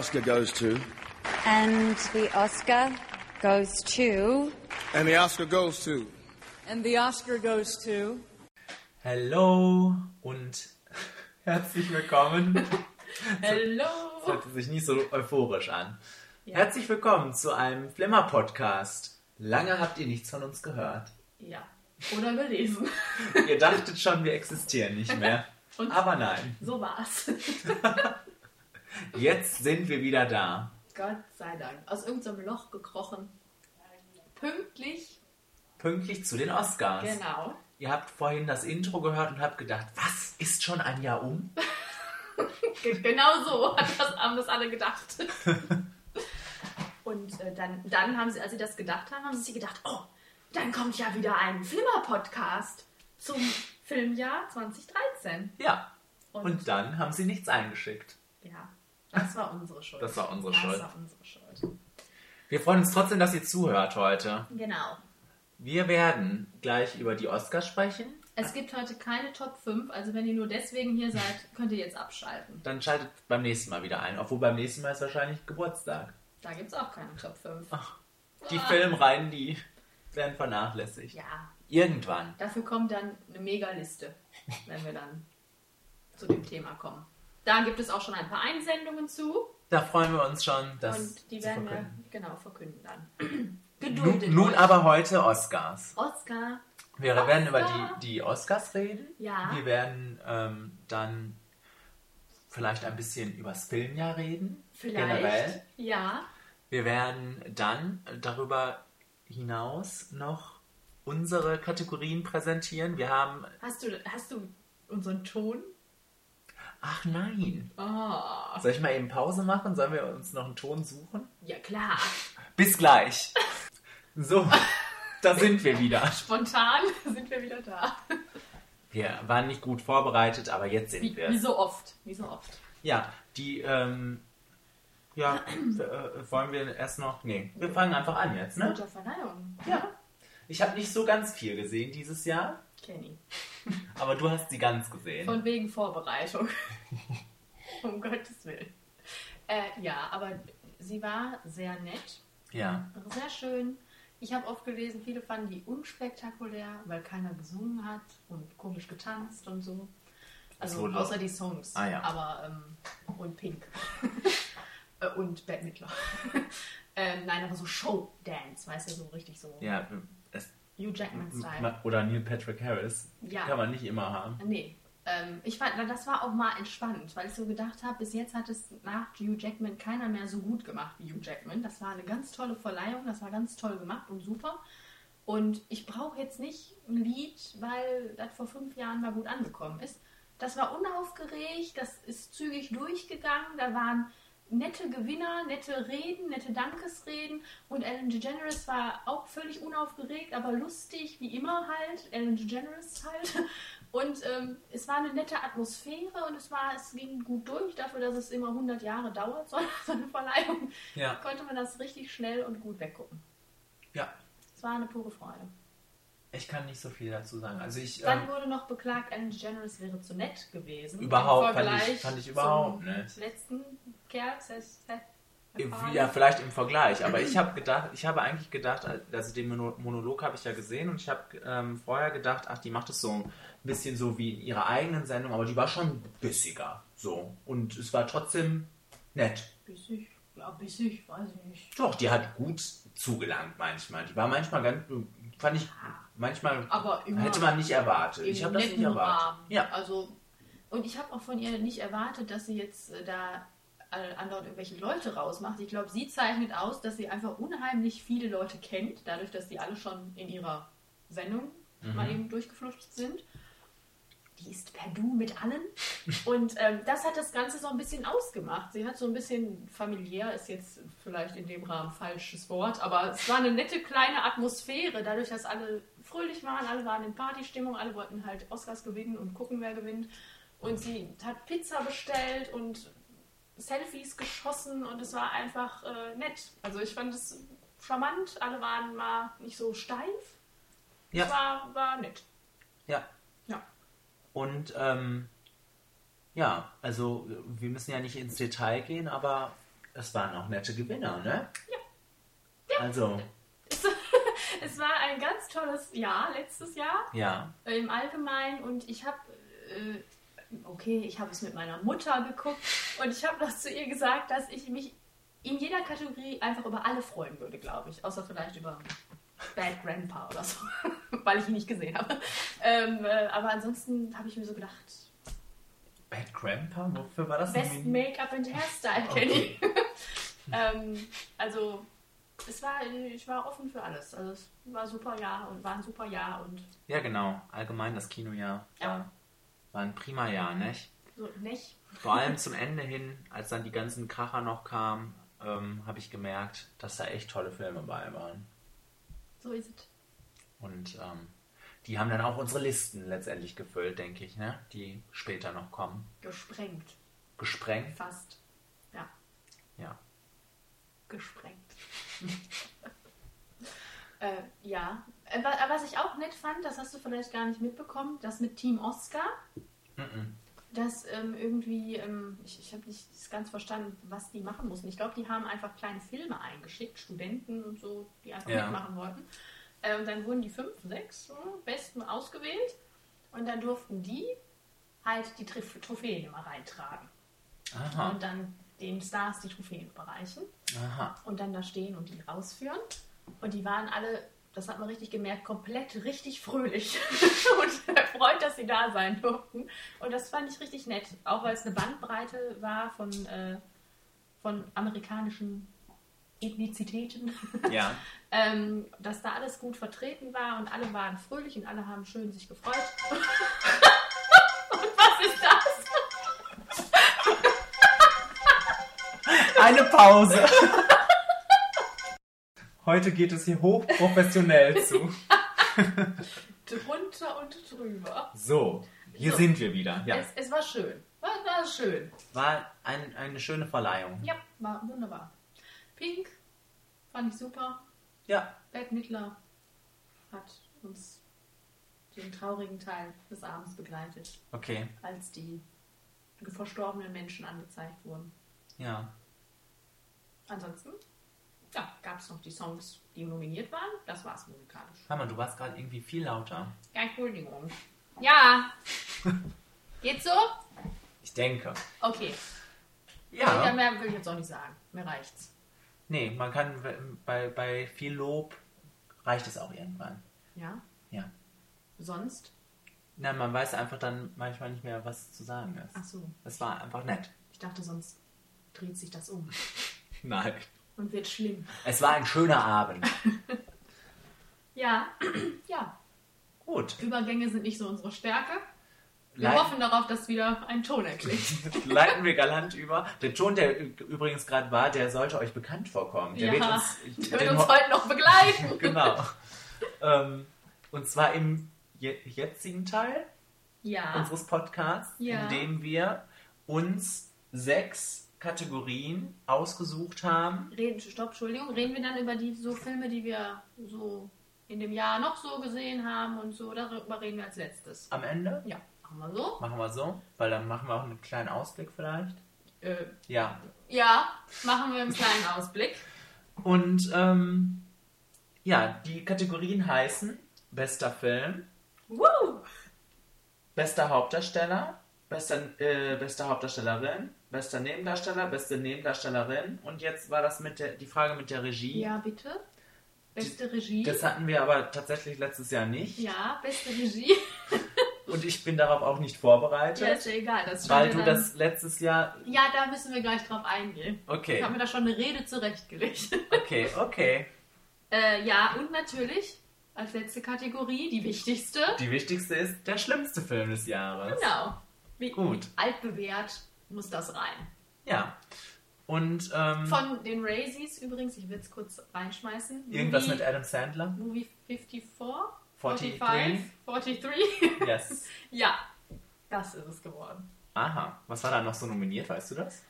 And the Oscar goes to. And the Oscar goes to. And the Oscar goes to. And the Oscar goes to. Hello und herzlich willkommen. Hello. Das hört sich nicht so euphorisch an. Herzlich willkommen zu einem Flimmer-Podcast. Lange habt ihr nichts von uns gehört. Ja. Oder gelesen. Ihr dachtet schon, wir existieren nicht mehr. Und- Aber nein, So war's. Jetzt sind wir wieder da. Gott sei Dank. Aus irgendeinem Loch gekrochen. Pünktlich. Pünktlich zu den Oscars. Genau. Ihr habt vorhin das Intro gehört und habt gedacht, was, ist schon ein Jahr um? Ge- Genau so das, haben das alle gedacht. Und äh, dann, dann haben sie, als sie das gedacht haben, haben sie sich gedacht, oh, dann kommt ja wieder ein Flimmer-Podcast zum Filmjahr 2013. Ja. Und- Und dann haben sie nichts eingeschickt. Ja, das war unsere Schuld. Das war unsere das Schuld. war unsere Schuld. Wir freuen uns trotzdem, dass ihr zuhört heute. Genau. Wir werden gleich über die Oscars sprechen. Es gibt heute keine Top 5, also wenn ihr nur deswegen hier seid, könnt ihr jetzt abschalten. Dann schaltet beim nächsten Mal wieder ein. Obwohl beim nächsten Mal ist wahrscheinlich Geburtstag. Da gibt es auch keine Top 5. Die Filmreihen, die werden vernachlässigt. Ja, Irgendwann. dafür kommt dann eine Mega-Liste, wenn wir dann zu dem Thema kommen. Da gibt es auch schon ein paar Einsendungen zu Da freuen wir uns schon, das und die werden wir genau verkünden dann. Nun, Geduldet nun euch. aber heute Oscars. Oscar. Wir werden über Oscar. die, die Oscars reden. Ja. Wir werden ähm, dann vielleicht ein bisschen übers Filmjahr reden. Vielleicht. Generell. Ja. Wir werden dann darüber hinaus noch unsere Kategorien präsentieren. Wir haben. Hast du, hast du unseren Ton? Ach nein. Oh. Soll ich mal eben Pause machen? Sollen wir uns noch einen Ton suchen? Ja, klar. Bis gleich. So, da sind wir wieder. Spontan sind wir wieder da. Wir waren nicht gut vorbereitet, aber jetzt sind Wie, wir. wie so oft. Wie so oft. Ja, die, ähm, ja, äh, wollen wir erst noch, nee, wir fangen einfach an jetzt, ne? Guter Verleihung. Ja. Ich habe nicht so ganz viel gesehen dieses Jahr, Kenny. aber du hast sie ganz gesehen. Von wegen Vorbereitung. um Gottes Willen. Äh, ja, aber sie war sehr nett, ja, sehr schön. Ich habe oft gelesen, viele fanden die unspektakulär, weil keiner gesungen hat und komisch getanzt und so. Also wurde- außer die Songs. Ah, ja. Aber ähm, und Pink. Äh, und Bette Midler. ähm, nein, aber so Show-Dance, weißt du, so richtig so. ja, Hugh Jackman-Style. oder Neil Patrick Harris, Ja. kann man nicht immer haben. Nee. Ähm, ich fand, das war auch mal entspannt, weil ich so gedacht habe, bis jetzt hat es nach Hugh Jackman keiner mehr so gut gemacht wie Hugh Jackman. Das war eine ganz tolle Verleihung, das war ganz toll gemacht und super. Und ich brauche jetzt nicht ein Lied, weil das vor fünf Jahren mal gut angekommen ist. Das war unaufgeregt, das ist zügig durchgegangen, da waren nette Gewinner, nette Reden, nette Dankesreden und Ellen DeGeneres war auch völlig unaufgeregt, aber lustig, wie immer halt, Ellen DeGeneres halt. Und ähm, es war eine nette Atmosphäre und es war, es ging gut durch, dafür, dass es immer 100 Jahre dauert, so eine Verleihung, Ja, konnte man das richtig schnell und gut weggucken. ja, Es war eine pure Freude. ich kann nicht so viel dazu sagen. Also ich, Dann ähm, wurde noch beklagt, Ellen DeGeneres wäre zu nett gewesen. Überhaupt fand ich- fand ich überhaupt nicht. letzten Seth Im- MacFarlane. Ja, vielleicht im Vergleich. Aber ich habe gedacht, ich habe eigentlich gedacht, also den Mono- Monolog habe ich ja gesehen und ich habe ähm, vorher gedacht, ach, die macht es so ein bisschen so wie in ihrer eigenen Sendung, aber die war schon bissiger. So. Und es war trotzdem nett. Bissig, ja, bissig, weiß ich nicht. Doch, die hat gut zugelangt manchmal. Die war manchmal ganz, fand ich, manchmal hätte man nicht erwartet. Ich habe das nicht erwartet. Rahmen. Ja. Also, und ich habe auch von ihr nicht erwartet, dass sie jetzt äh, da äh, andauernd irgendwelche Leute rausmacht. Ich glaube, sie zeichnet aus, dass sie einfach unheimlich viele Leute kennt, dadurch, dass die alle schon in ihrer Sendung Mhm. mal eben durchgeflutscht sind. Die ist per Du mit allen. Und ähm, das hat das Ganze so ein bisschen ausgemacht. Sie hat so ein bisschen familiär, ist jetzt vielleicht in dem Rahmen falsches Wort, aber es war eine nette kleine Atmosphäre, dadurch, dass alle fröhlich waren, alle waren in Partystimmung, alle wollten halt Oscars gewinnen und gucken, wer gewinnt. Und sie hat Pizza bestellt und Selfies geschossen und es war einfach äh, nett. Also ich fand es charmant, alle waren mal nicht so steif. Ja. Es war, war nett. Ja. Ja. Und ähm, ja, also wir müssen ja nicht ins Detail gehen, aber es waren auch nette Gewinner, ne? Ja. Also, Es war ein ganz tolles Jahr letztes Jahr ja. im Allgemeinen und ich habe, äh, okay, ich habe es mit meiner Mutter geguckt und ich habe das zu ihr gesagt, dass ich mich in jeder Kategorie einfach über alle freuen würde, glaube ich. Außer vielleicht über Bad Grandpa oder so, weil ich ihn nicht gesehen habe. Ähm, äh, aber ansonsten habe ich mir so gedacht, Bad Grandpa? Wofür war das? Best? Make-up and Hairstyle kenne ich. ähm, also es war, ich war offen für alles. Also es war ein super Jahr und war ein super Jahr und Ja, genau. Allgemein das Kinojahr ja, war ein prima Jahr, nicht? so nicht. Vor allem zum Ende hin, als dann die ganzen Kracher noch kamen, ähm, habe ich gemerkt, dass da echt tolle Filme bei waren. So ist es. Und ähm, die haben dann auch unsere Listen letztendlich gefüllt, denke ich, ne? die später noch kommen. Gesprengt. Gesprengt. Fast. Ja, Ja. gesprengt. äh, ja. Äh, wa- Was ich auch nett fand, das hast du vielleicht gar nicht mitbekommen, das mit Team Oscar. Mhm. dass ähm, irgendwie, ähm, ich, ich habe nicht ganz verstanden, was die machen mussten. Ich glaube, die haben einfach kleine Filme eingeschickt, Studenten und so, die einfach Ja. mitmachen wollten. Äh, und dann wurden die fünf, sechs so, besten ausgewählt und dann durften die halt die Trif- Trophäen immer reintragen. Aha. Und dann den Stars die Trophäen überreichen Aha. und dann da stehen und die rausführen. Und die waren alle, das hat man richtig gemerkt, komplett richtig fröhlich und erfreut, dass sie da sein durften. Und das fand ich richtig nett, auch weil es eine Bandbreite war von, äh, von amerikanischen Ethnizitäten, Ja. ähm, dass da alles gut vertreten war und alle waren fröhlich und alle haben schön sich gefreut. und was ist das? Eine Pause. Heute geht es hier hochprofessionell zu. Drunter und drüber. So, hier So. sind wir wieder. Ja. Es, es war schön. War, war schön. War ein, eine schöne Verleihung. Ja, war wunderbar. Pink fand ich super. Ja. Bette Midler hat uns den traurigen Teil des Abends begleitet, Okay. als die verstorbenen Menschen angezeigt wurden. Ja. Ansonsten, ja, gab es noch die Songs, die nominiert waren. Das war's musikalisch. Hör mal, du warst gerade irgendwie viel lauter. Ja, Entschuldigung. Ja. Geht's so? Ich denke. Okay. Ja. Ja. mehr will ich jetzt auch nicht sagen. Mir reicht's. Nee, man kann bei, bei viel Lob reicht es auch irgendwann. Ja. Ja. Sonst? Na, man weiß einfach dann manchmal nicht mehr, was zu sagen ist. Ach so. Es war einfach nett. Ich dachte, sonst dreht sich das um Nein. Und wird schlimm. Es war ein schöner Abend. Ja, ja. Gut. Übergänge sind nicht so unsere Stärke. Wir Leit- hoffen darauf, dass wieder ein Ton erklingt. Leiten wir galant über. Der Ton, der übrigens gerade war, der sollte euch bekannt vorkommen. Der ja, wird uns, der wird uns heute noch begleiten. Genau. ähm, und zwar im je jetzigen Teil Ja, unseres Podcasts, Ja. in dem wir uns sechs Kategorien ausgesucht haben. reden, stopp, Entschuldigung. Reden wir dann über die so Filme, die wir so in dem Jahr noch so gesehen haben und so. Darüber reden wir als letztes. Am Ende Ja, machen wir so. machen wir so, weil dann machen wir auch einen kleinen Ausblick vielleicht. Äh, Ja. ja, machen wir einen kleinen Ausblick. Und ähm, ja, die Kategorien heißen bester Film, Woo! bester Hauptdarsteller, bester, äh, beste Hauptdarstellerin, bester Nebendarsteller, beste Nebendarstellerin. Und jetzt war das mit der, die Frage mit der Regie. Ja, bitte. Beste Regie. Das hatten wir aber tatsächlich letztes Jahr nicht. ja, beste Regie. Und ich bin darauf auch nicht vorbereitet. Ja, ist ja egal. Das weil du dann- das letztes Jahr. Ja, da müssen wir gleich drauf eingehen. Ich Okay, habe mir da schon eine Rede zurechtgelegt. okay, okay. äh, ja, und natürlich als letzte Kategorie die wichtigste. Die wichtigste ist der schlimmste Film des Jahres. Genau. Wie, Gut. wie altbewährt muss das rein. Ja. Und ähm, Von den Raisies übrigens, ich will es kurz reinschmeißen. irgendwas Movie, mit Adam Sandler. Movie 54? 43? 45? 43? Yes. ja, das ist es geworden. Aha. Was war da noch so nominiert, weißt du das?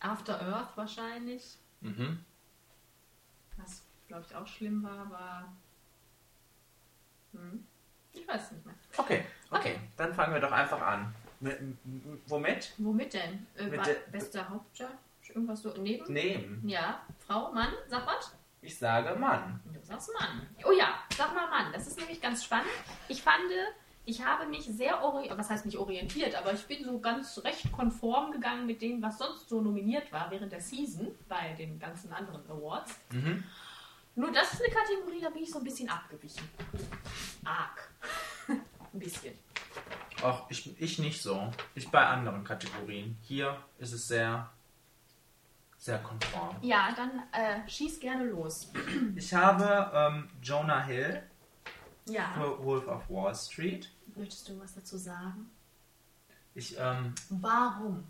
After Earth wahrscheinlich. Mhm. Was, glaube ich, auch schlimm war, war. Hm, ich weiß es nicht mehr. Okay, okay. Dann fangen wir doch einfach an. Mit, womit? Womit denn? Äh, Mit bester Hauptdarsteller? Irgendwas so neben? Neben. Ja, Frau, Mann, sag was? Ich sage Mann. Du sagst Mann. Oh ja, sag mal Mann. Das ist nämlich ganz spannend. Ich fand, ich habe mich sehr orientiert, was heißt nicht orientiert, aber ich bin so ganz recht konform gegangen mit dem, was sonst so nominiert war während der Season bei den ganzen anderen Awards. Mhm. Nur das ist eine Kategorie, da bin ich so ein bisschen abgewichen. Arg. ein bisschen. Auch ich, ich nicht so. Ich bei anderen Kategorien. Hier ist es sehr, sehr konform. Ja, dann äh, schieß gerne los. Ich habe ähm, Jonah Hill Ja. für Wolf of Wall Street. Möchtest du was dazu sagen? Ich, ähm, Warum?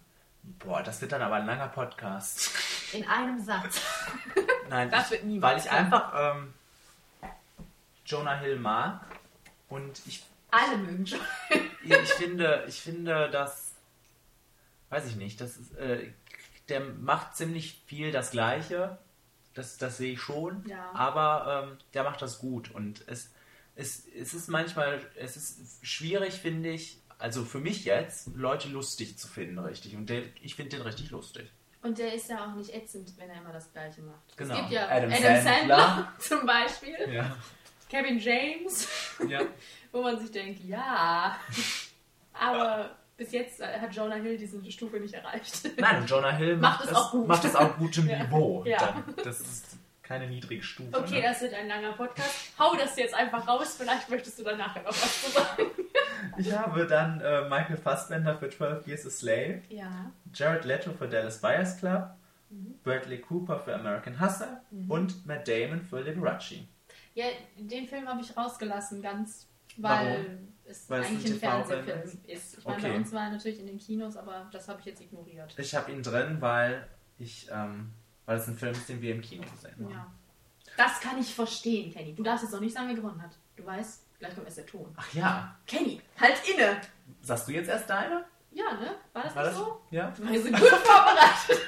boah, das wird dann aber ein langer Podcast. In einem Satz. Nein, Das ich, wird niemals weil ich einfach ähm, Jonah Hill mag und ich, Alle mögen schon. ich finde, ich finde, dass, weiß ich nicht, das ist, äh, der macht ziemlich viel das Gleiche. Das, das sehe ich schon. Ja. Aber ähm, der macht das gut und es, es, es ist manchmal, es ist schwierig, finde ich, also für mich jetzt, Leute lustig zu finden, richtig. Und der, ich finde den richtig lustig. Und der ist ja auch nicht ätzend, wenn er immer das Gleiche macht. Genau. Es gibt ja Adam Adam, Sandler. Sandler, zum Beispiel, Ja. Kevin James, ja. wo man sich denkt, ja, aber bis jetzt hat Jonah Hill diese Stufe nicht erreicht. Nein, Jonah Hill Macht macht, es auch gut. macht es auf gutem Ja. Niveau. Ja. Dann. Das ist keine niedrige Stufe. Okay, ne? das wird ein langer Podcast. Hau das jetzt einfach raus, vielleicht möchtest du dann nachher noch was zu sagen. Ich habe dann äh, Michael Fassbender für 12 Years a Slave, Ja, Jared Leto für Dallas Buyers Club, Mhm. Bradley Cooper für American Hustle und Matt Damon für Liberace. ja den Film habe ich rausgelassen, ganz, weil Warum? es Weil es eigentlich ein ein TV-Film Fernsehfilm ist. Ich meine, bei Okay. uns war er natürlich in den Kinos, aber das habe ich jetzt ignoriert. Ich habe ihn drin, weil ich, ähm, weil es ein Film ist, den wir im Kino haben. Ja. Das kann ich verstehen, Kenny. Du darfst jetzt noch nicht sagen, wer gewonnen hat. Du weißt, gleich kommt erst der Ton. Ach ja, Kenny, halt inne! sagst du jetzt erst deine? Ja, ne? War das War nicht das? so? Ja. Wir sind gut vorbereitet.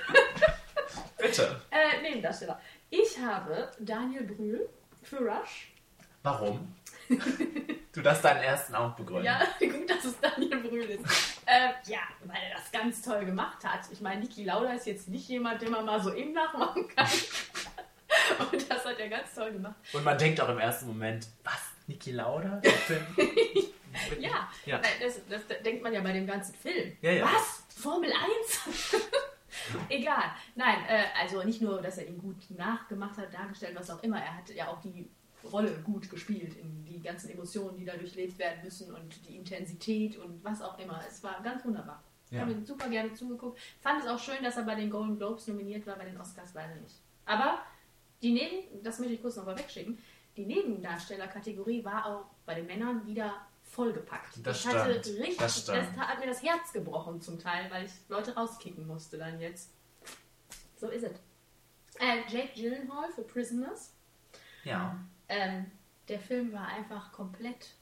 Bitte. äh, Nebendarsteller. Ich habe Daniel Brühl für Rush. Warum? du darfst deinen ersten auch begründen. Ja, gut, dass es Daniel Brühl ist. ähm, ja, weil er das ganz toll gemacht hat. Ich meine, Niki Lauda ist jetzt nicht jemand, den man mal so eben nachmachen kann. Und das hat er ganz toll gemacht. Und man denkt auch im ersten Moment, was? Niki Lauda? Ja, Ja. Das, das denkt man ja bei dem ganzen Film. Ja, ja. Was? Formel 1? Egal. Nein, äh, also nicht nur, dass er ihn gut nachgemacht hat, dargestellt, was auch immer. Er hat ja auch die Rolle gut gespielt, in die ganzen Emotionen, die da durchlebt werden müssen und die Intensität und was auch immer. Es war ganz wunderbar. Ich Ja. habe ihm super gerne zugeguckt. Fand es auch schön, dass er bei den Golden Globes nominiert war, bei den Oscars leider nicht. Aber die Neben, das möchte ich kurz noch mal wegschicken, die Nebendarstellerkategorie war auch bei den Männern wieder vollgepackt. Das ich hatte stimmt. richtig, Das es hat mir das Herz gebrochen zum Teil, weil ich Leute rauskicken musste dann jetzt. So ist es. Äh, Jake Gyllenhaal für Prisoners. Ja. Ähm, der Film war einfach komplett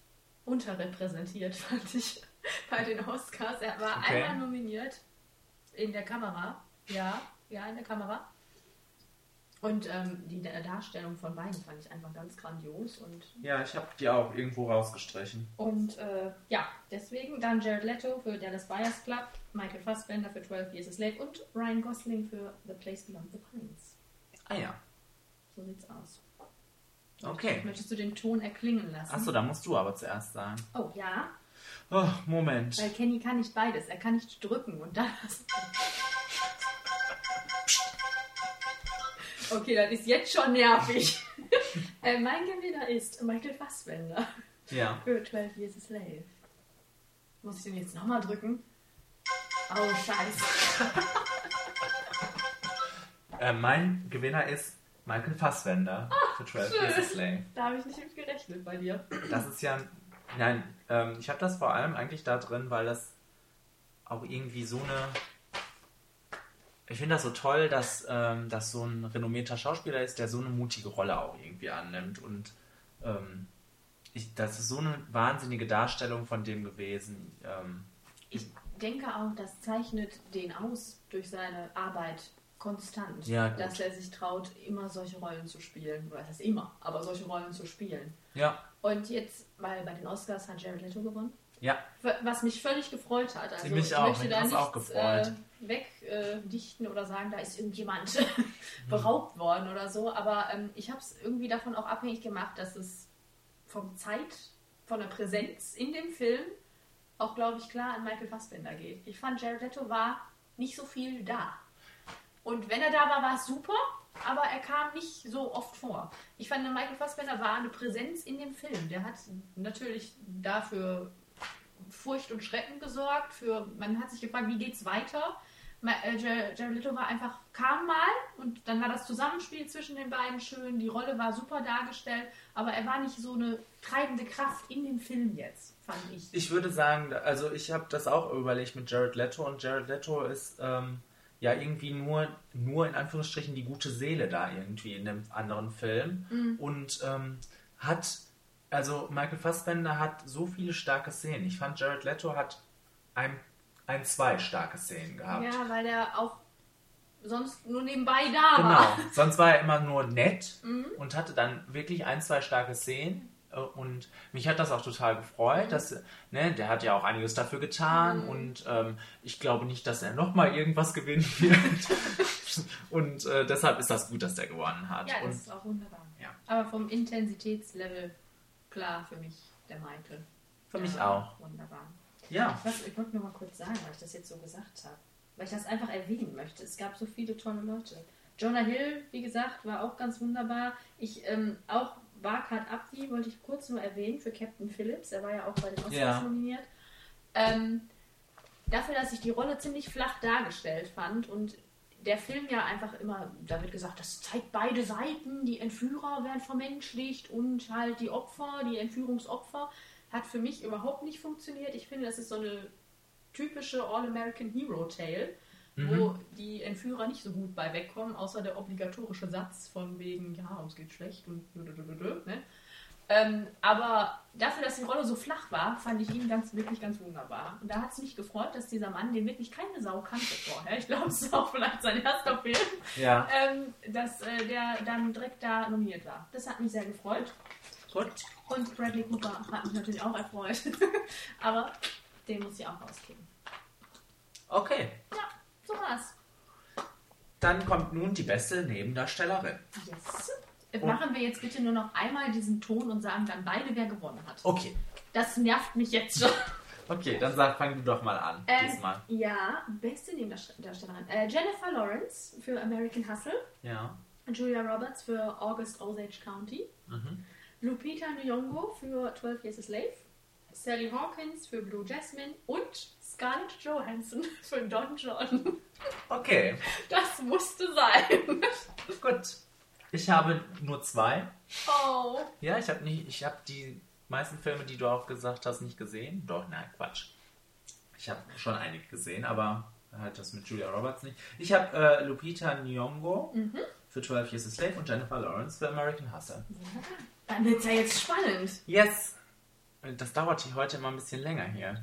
unterrepräsentiert, fand ich, bei den Oscars. Er war Okay. einmal nominiert in der Kamera. Ja, ja, in der Kamera. Und ähm, die Da- Darstellung von beiden fand ich einfach ganz grandios. Und, Ja, ich habe die auch irgendwo rausgestrichen. und äh, ja, deswegen dann Jared Leto für Dallas Buyers Club, Michael Fassbender für 12 Years a Slave und Ryan Gosling für The Place Beyond the Pines. Ah ja. So sieht's aus. Okay. Möchtest du den Ton erklingen lassen? Achso, da musst du aber zuerst sagen. Oh ja, Oh, Moment. Weil Kenny kann nicht beides. Er kann nicht drücken und dann. Okay, das ist jetzt schon nervig. äh, mein Gewinner ist Michael Fassbender Ja. für 12 Years a Slave. Muss ich den jetzt nochmal drücken? Oh, scheiße. Äh, mein Gewinner ist Michael Fassbender für 12 schön. Years a Slave. Da habe ich nicht mit gerechnet bei dir. Das ist ja. Nein, ähm, ich habe das vor allem eigentlich da drin, weil das auch irgendwie so eine. Ich finde das so toll, dass ähm, das so ein renommierter Schauspieler ist, der so eine mutige Rolle auch irgendwie annimmt. Und ähm, ich, das ist so eine wahnsinnige Darstellung von dem gewesen. Ähm, Ich denke auch, das zeichnet den aus durch seine Arbeit konstant. Ja, gut. dass er sich traut, immer solche Rollen zu spielen. Oder das heißt immer, aber solche Rollen zu spielen. ja, Und jetzt, weil bei den Oscars hat Jared Leto gewonnen. Ja, Was mich völlig gefreut hat. Also Mich ich auch, möchte mich da nichts auch gefreut. Äh, wegdichten oder sagen, da ist irgendjemand beraubt worden oder so. Aber ähm, ich habe es irgendwie davon auch abhängig gemacht, dass es vom Zeit, von der Präsenz in dem Film auch, glaube ich, klar an Michael Fassbender geht. Ich fand, Jared Leto war nicht so viel da. Und wenn er da war, war es super, aber er kam nicht so oft vor. Ich fand, Michael Fassbender war eine Präsenz in dem Film. Der hat natürlich dafür Furcht und Schrecken gesorgt. Für, man hat sich gefragt, wie geht's weiter? Äh, Jar- Jared Leto war einfach, kam mal und dann war das Zusammenspiel zwischen den beiden schön. Die Rolle war super dargestellt, aber er war nicht so eine treibende Kraft in dem Film jetzt, fand ich. ich würde sagen, also ich habe das auch überlegt mit Jared Leto und Jared Leto ist ähm, ja irgendwie nur, nur in Anführungsstrichen die gute Seele da irgendwie in dem anderen Film und ähm, hat, also Michael Fassbender hat so viele starke Szenen. Ich fand Jared Leto hat ein, ein zwei starke Szenen gehabt. Ja, weil er auch sonst nur nebenbei da Genau, war. sonst war er immer nur nett und hatte dann wirklich ein, zwei starke Szenen. Äh, Und mich hat das auch total gefreut, dass, ne, der hat ja auch einiges dafür getan und ähm, ich glaube nicht, dass er nochmal irgendwas gewinnen wird. und äh, deshalb ist das gut, dass der gewonnen hat. Ja, das und, ist auch wunderbar. Ja. Aber vom Intensitätslevel klar für mich der Michael. Für mich Ja, auch. Wunderbar. ja, Was, ich wollte nur mal kurz sagen, weil ich das jetzt so gesagt habe. Weil ich das einfach erwähnen möchte. Es gab so viele tolle Leute. Jonah Hill, wie gesagt, war auch ganz wunderbar. Ich ähm, auch Barkhard Abdi wollte ich kurz nur erwähnen für Captain Phillips. Er war ja auch bei den Oscars Ja. nominiert. Ähm, dafür, dass ich die Rolle ziemlich flach dargestellt fand und der Film ja einfach immer, da wird gesagt, das zeigt beide Seiten, die Entführer werden vermenschlicht und halt die Opfer, die Entführungsopfer, hat für mich überhaupt nicht funktioniert. Ich finde, das ist so eine typische All-American Hero Tale, wo die Entführer nicht so gut bei wegkommen, außer der obligatorische Satz von wegen, ja, uns geht schlecht und ne? Ähm, aber dafür, dass die Rolle so flach war, fand ich ihn ganz, wirklich ganz wunderbar. Und da hat es mich gefreut, dass dieser Mann, den wirklich keine Sau kannte vorher, ich glaube, es ist auch vielleicht sein erster Film, ja. ähm, dass äh, der dann direkt da nominiert war. Das hat mich sehr gefreut. Gut. Und Bradley Cooper hat mich natürlich auch erfreut. aber den muss ich auch rauskicken. Okay. Ja, so war's. Dann kommt nun die beste Nebendarstellerin. Yes. Äh, Machen wir jetzt bitte nur noch einmal diesen Ton und sagen dann beide, wer gewonnen hat. Okay. Das nervt mich jetzt schon. Okay, dann sag, fang du doch mal an. Ähm, diesmal. Ja, beste Nebendarstellerin. Äh, Jennifer Lawrence für American Hustle. Ja. Julia Roberts für August Osage County. Mhm. Lupita Nyong'o für 12 Years a Slave. Sally Hawkins für Blue Jasmine. Und Scarlett Johansson für Don John. Okay. Das musste sein. Gut. Ich habe nur zwei. Oh. Ja, ich habe nicht, ich habe die meisten Filme, die du auch gesagt hast, nicht gesehen. Doch, nein, Quatsch. Ich habe schon einige gesehen, aber halt das mit Julia Roberts nicht. Ich habe äh, Lupita Nyong'o für 12 Years a Slave und Jennifer Lawrence für American Hustle. Dann wird's ja jetzt spannend. Yes! Das dauert hier heute immer ein bisschen länger hier.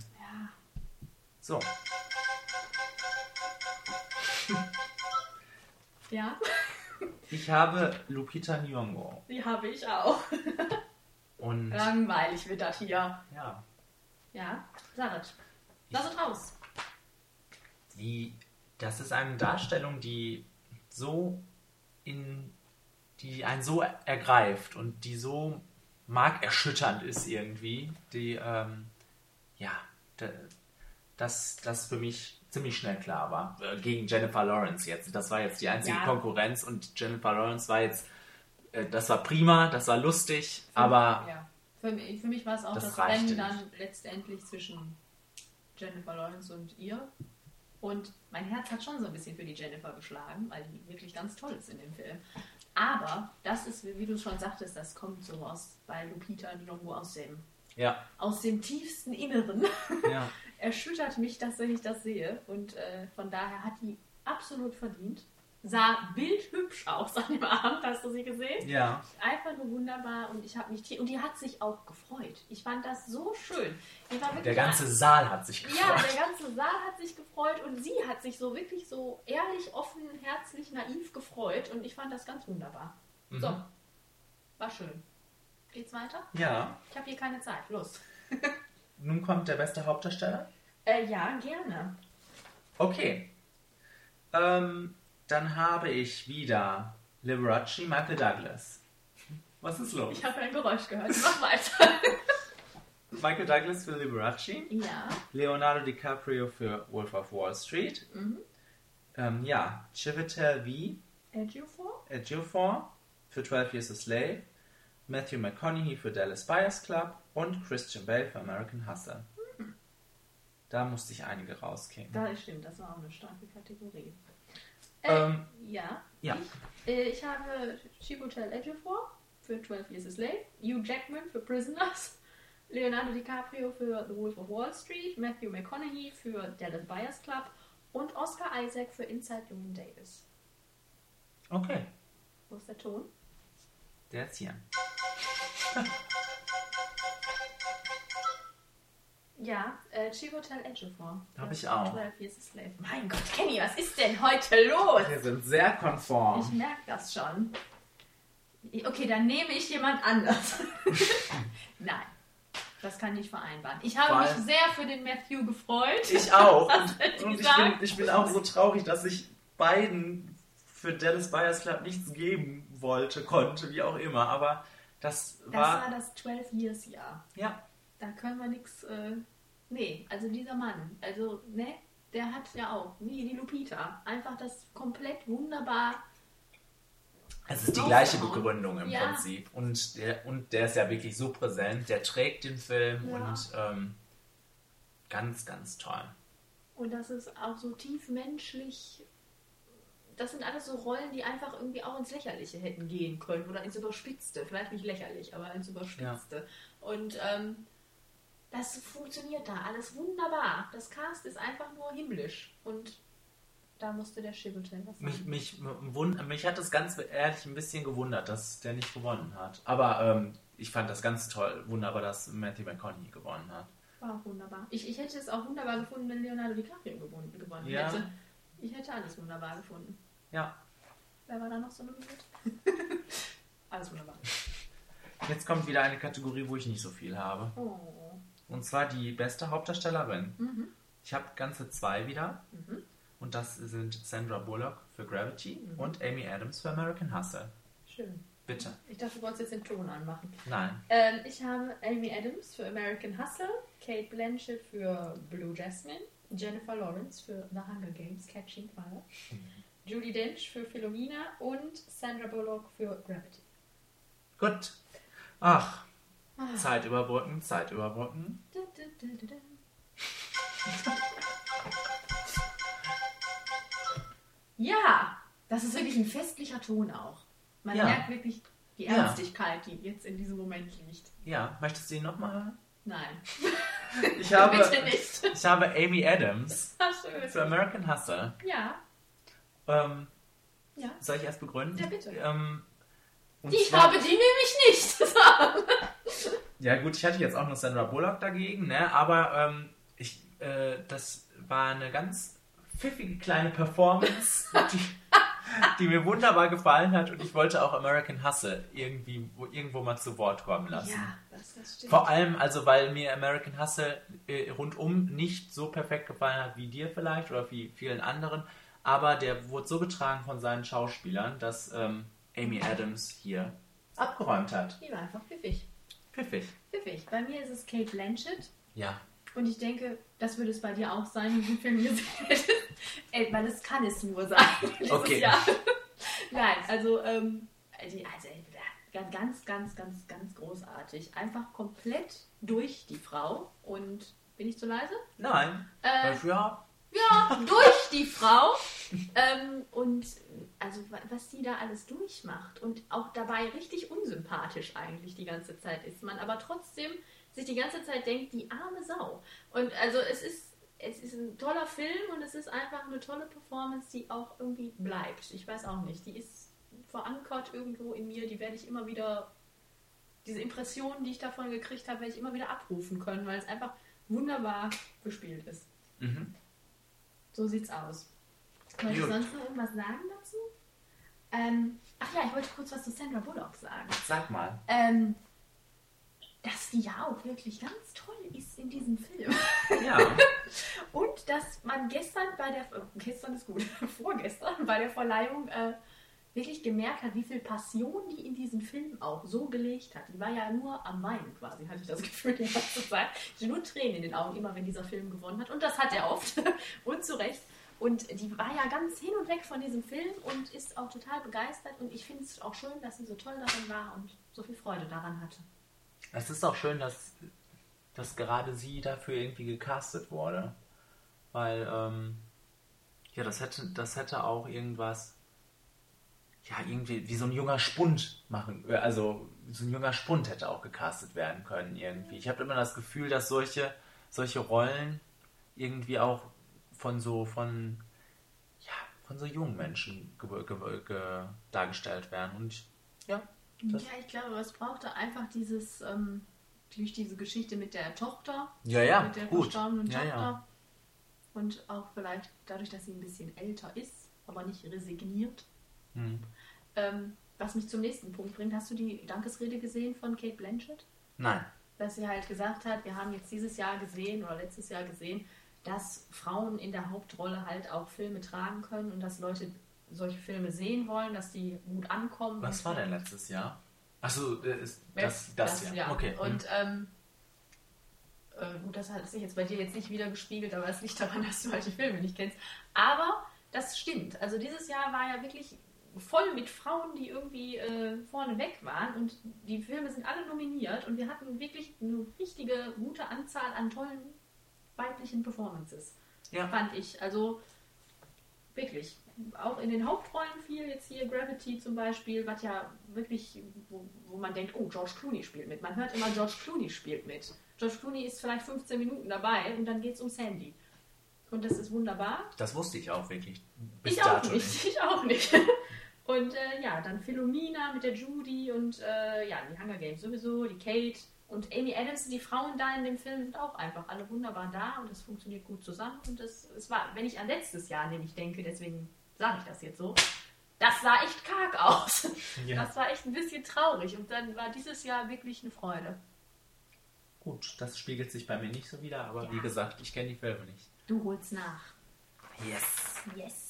So, Ja, ich habe Lupita Nyong'o die habe ich auch. und Langweilig wird das hier. ja, Ja, Sarat. Lass es raus. die, das ist eine Darstellung, die so in, die einen so ergreift und die so markerschütternd ist irgendwie, die, ähm, ja, da- dass das für mich ziemlich schnell klar war. Äh, Gegen Jennifer Lawrence jetzt. Das war jetzt die einzige Ja. Konkurrenz und Jennifer Lawrence war jetzt, äh, das war prima, das war lustig, aber Ja. Für, mich- für mich war es auch Das das, Rennen dann letztendlich zwischen Jennifer Lawrence und ihr. Und mein Herz hat schon so ein bisschen für die Jennifer geschlagen, weil die wirklich ganz toll ist in dem Film. Aber das ist, wie du schon sagtest, das kommt so aus bei Lupita Nyong'o aus dem, ja, aus dem tiefsten Inneren. ja. Erschüttert mich, dass wenn ich das sehe. Und äh, von daher hat die absolut verdient. Sah bildhübsch aus an dem Abend, hast du sie gesehen? ja. einfach nur wunderbar und ich habe mich und die hat sich auch gefreut. Ich fand das so schön. Der ganze Saal hat sich ja, gefreut. der ganze Saal hat sich gefreut und sie hat sich so wirklich so ehrlich, offen, herzlich, naiv gefreut und ich fand das ganz wunderbar. So, war schön. Geht's weiter? Ja. Ich habe hier keine Zeit. Los. nun kommt der beste Hauptdarsteller. Äh, ja, gerne. Okay. Ähm, dann habe ich wieder Liberace, Michael Douglas. Was ist los? Ich habe ein Geräusch gehört. Mach weiter. Michael Douglas für Liberace, ja. Leonardo DiCaprio für Wolf of Wall Street. Ähm, ja, Chiwetel V. Ejiofor? Ejiofor für 12 Years a Slave, Matthew McConaughey für Dallas Buyers Club und Christian Bale für American Hustle. Da musste ich einige rauskicken. Da stimmt, das war auch eine starke Kategorie. Äh, Ähm, ja. ja. Ich, äh, ich habe Chiwetel Ejiofor für 12 Years a Slave, Hugh Jackman für Prisoners, Leonardo DiCaprio für The Wolf of Wall Street, Matthew McConaughey für Dallas Buyers Club und Oscar Isaac für Inside Llewyn Davis. Okay, Wo ist der Ton? Der ist hier. Ja, äh, Chiwetel Ejiofor. Hab ich auch. 12 Years a Slave. Mein Gott, Kenny, was ist denn heute los? Wir sind sehr Ich konform. merke das schon. Okay, dann nehme ich jemand anders. Nein, das kann ich vereinbaren. Ich habe Weil- mich sehr für den Matthew gefreut. Ich auch. Und, und ich, bin, ich bin auch so traurig, dass ich beiden für Dallas Buyers Club nichts geben wollte, konnte, wie auch immer. Aber das Das war. war das 12 Years Jahr. ja, Da können wir nichts. Äh, nee, also dieser Mann, also, ne, der hat ja auch, wie die Lupita, einfach das komplett wunderbar. es ist die gleiche. Begründung im Ja. Prinzip. Und der, und der ist ja wirklich so präsent. Der trägt den Film Ja. und ähm, ganz, ganz toll. Und das ist auch so tief menschlich. Das sind alles so Rollen, die einfach irgendwie auch ins Lächerliche hätten gehen können oder ins Überspitzte. Vielleicht nicht lächerlich, aber ins Überspitzte. Und ähm, das funktioniert da alles wunderbar. Das Cast ist einfach nur himmlisch. Und da musste der Chivetel was Mich, mich, mich hat es ganz ehrlich ein bisschen gewundert, dass der nicht gewonnen hat. Aber ähm, ich fand das ganz toll, wunderbar, dass Matthew McConaughey gewonnen hat. War auch wunderbar. Ich, ich hätte es auch wunderbar gefunden, wenn Leonardo DiCaprio gewonnen, gewonnen Ja. hätte. Ich hätte alles wunderbar gefunden. Ja, Wer war da noch so nominiert? alles wunderbar. jetzt kommt wieder eine Kategorie, wo ich nicht so viel habe. Oh. Und zwar die beste Hauptdarstellerin. Mhm. Ich habe ganze zwei wieder. Mhm. Und das sind Sandra Bullock für Gravity und Amy Adams für American Hustle. Schön. Bitte. Ich dachte, du wolltest jetzt den Ton anmachen. Nein. Ähm, ich habe Amy Adams für American Hustle, Kate Blanchett für Blue Jasmine, Jennifer Lawrence für The Hunger Games Catching Fire, Judy Dench für Philomena und Sandra Bullock für Gravity. Gut. Ach. Zeit überbrücken, Zeit überbrücken. Da, da, da. Ja, das ist wirklich ein festlicher Ton auch. Man Ja. merkt wirklich die. Ernstigkeit, die jetzt in diesem Moment liegt. Ja, möchtest du ihn nochmal hören? Nein, Ich habe, bitte nicht. ich habe Amy Adams Ach, schön. für American Hustle. Ja, Ähm, ja. soll ich erst begründen? Ja, bitte. Ähm, Ich zwar- habe die nämlich nicht. Ja gut, ich hatte jetzt auch noch Sandra Bullock dagegen, ne? aber ähm, ich, äh, das war eine ganz pfiffige kleine Performance, die, die mir wunderbar gefallen hat und ich wollte auch American Hustle irgendwie wo, irgendwo mal zu Wort kommen lassen. Ja, das, das stimmt. Vor allem, also weil mir American Hustle äh, rundum nicht so perfekt gefallen hat wie dir vielleicht oder wie vielen anderen, aber der wurde so getragen von seinen Schauspielern, dass ähm, Amy Adams hier abgeräumt hat. Die war einfach pfiffig. Pfiffig. Pfiffig. Bei mir ist es Kate Blanchett. Ja. Und ich denke, das würde es bei dir auch sein, wenn du Film gesehen hättest. Ey, weil es kann es nur sein. Okay. Jahr. Nein, also, ähm, die, also ganz, ganz, ganz, ganz, ganz großartig. Einfach komplett durch die Frau. Und bin ich zu leise? Nein. Äh, ja. Ja, durch die Frau. Ähm, und also wa- was sie da alles durchmacht und auch dabei richtig unsympathisch eigentlich die ganze Zeit ist man, aber trotzdem sich die ganze Zeit denkt, die arme Sau. Und also es ist, es ist ein toller Film und es ist einfach eine tolle Performance, die auch irgendwie bleibt. Ich weiß auch nicht, die ist verankert irgendwo in mir, die werde ich immer wieder, diese Impressionen, die ich davon gekriegt habe, werde ich immer wieder abrufen können, weil es einfach wunderbar gespielt ist. Mhm. So sieht's aus. Wollte ich Gut. sonst noch irgendwas sagen dazu? Ähm, ach ja, ich wollte kurz was zu Sandra Bullock sagen. Sag mal. Ähm, dass die ja auch wirklich ganz toll ist in diesem Film. Ja. Und dass man gestern bei der, äh, gestern ist gut, vorgestern bei der Verleihung äh, wirklich gemerkt hat, wie viel Passion die in diesen Film auch so gelegt hat. Die war ja nur am Weinen quasi, hatte ich das Gefühl die ganze Zeit. Ich hatte nur Tränen in den Augen, immer wenn dieser Film gewonnen hat. Und das hat er oft. und zu Recht. Und die war ja ganz hin und weg von diesem Film und ist auch total begeistert. Und ich finde es auch schön, dass sie so toll darin war und so viel Freude daran hatte. Es ist auch schön, dass, dass gerade sie dafür irgendwie gecastet wurde. Weil, ähm, ja, das hätte, das hätte auch irgendwas, ja, irgendwie wie so ein junger Spund machen. Also, so ein junger Spund hätte auch gecastet werden können irgendwie. Ich habe immer das Gefühl, dass solche, solche Rollen irgendwie auch von so, von, ja, von so jungen Menschen ge ge ge dargestellt werden. Und ja, ja, ich glaube, es brauchte einfach dieses, ähm, durch diese Geschichte mit der Tochter. Ja, ja, Mit der gut. verstorbenen Ja, Tochter. ja. Und auch vielleicht dadurch, dass sie ein bisschen älter ist, aber nicht resigniert. Hm. Ähm, was mich zum nächsten Punkt bringt. Hast du die Dankesrede gesehen von Kate Blanchett? Nein. Dass sie halt gesagt hat, wir haben jetzt dieses Jahr gesehen oder letztes Jahr gesehen, dass Frauen in der Hauptrolle halt auch Filme tragen können und dass Leute solche Filme sehen wollen, dass die gut ankommen. Was war denn letztes Jahr? Achso, ist das, das, Jahr. Okay. hm. Und ähm, äh, gut, das hat sich jetzt bei dir jetzt nicht wieder gespiegelt, aber es liegt daran, dass du halt die Filme nicht kennst. Aber das stimmt. Also dieses Jahr war ja wirklich voll mit Frauen, die irgendwie äh, vorne weg waren und die Filme sind alle nominiert und wir hatten wirklich eine richtige gute Anzahl an tollen weiblichen Performances, ja. fand ich. Also wirklich. Auch in den Hauptrollen viel, jetzt hier Gravity zum Beispiel, was ja wirklich, wo, wo man denkt, oh, George Clooney spielt mit. Man hört immer, George Clooney spielt mit. George Clooney ist vielleicht 15 Minuten dabei und dann geht es um Sandy. Und das ist wunderbar. Das wusste ich auch wirklich. Bis ich auch nicht, ich auch nicht. Und äh, ja, dann Philomena mit der Judy und äh, ja, die Hunger Games sowieso, die Kate und Amy Adams, die Frauen da in dem Film sind auch einfach alle wunderbar da und es funktioniert gut zusammen. Und es, es war, wenn ich an letztes Jahr nämlich denke, deswegen sage ich das jetzt so, das sah echt karg aus. Ja. Das war echt ein bisschen traurig und dann war dieses Jahr wirklich eine Freude. Gut, das spiegelt sich bei mir nicht so wieder, aber Ja. wie gesagt, ich kenne die Filme nicht. Du holst nach. Yes. Yes.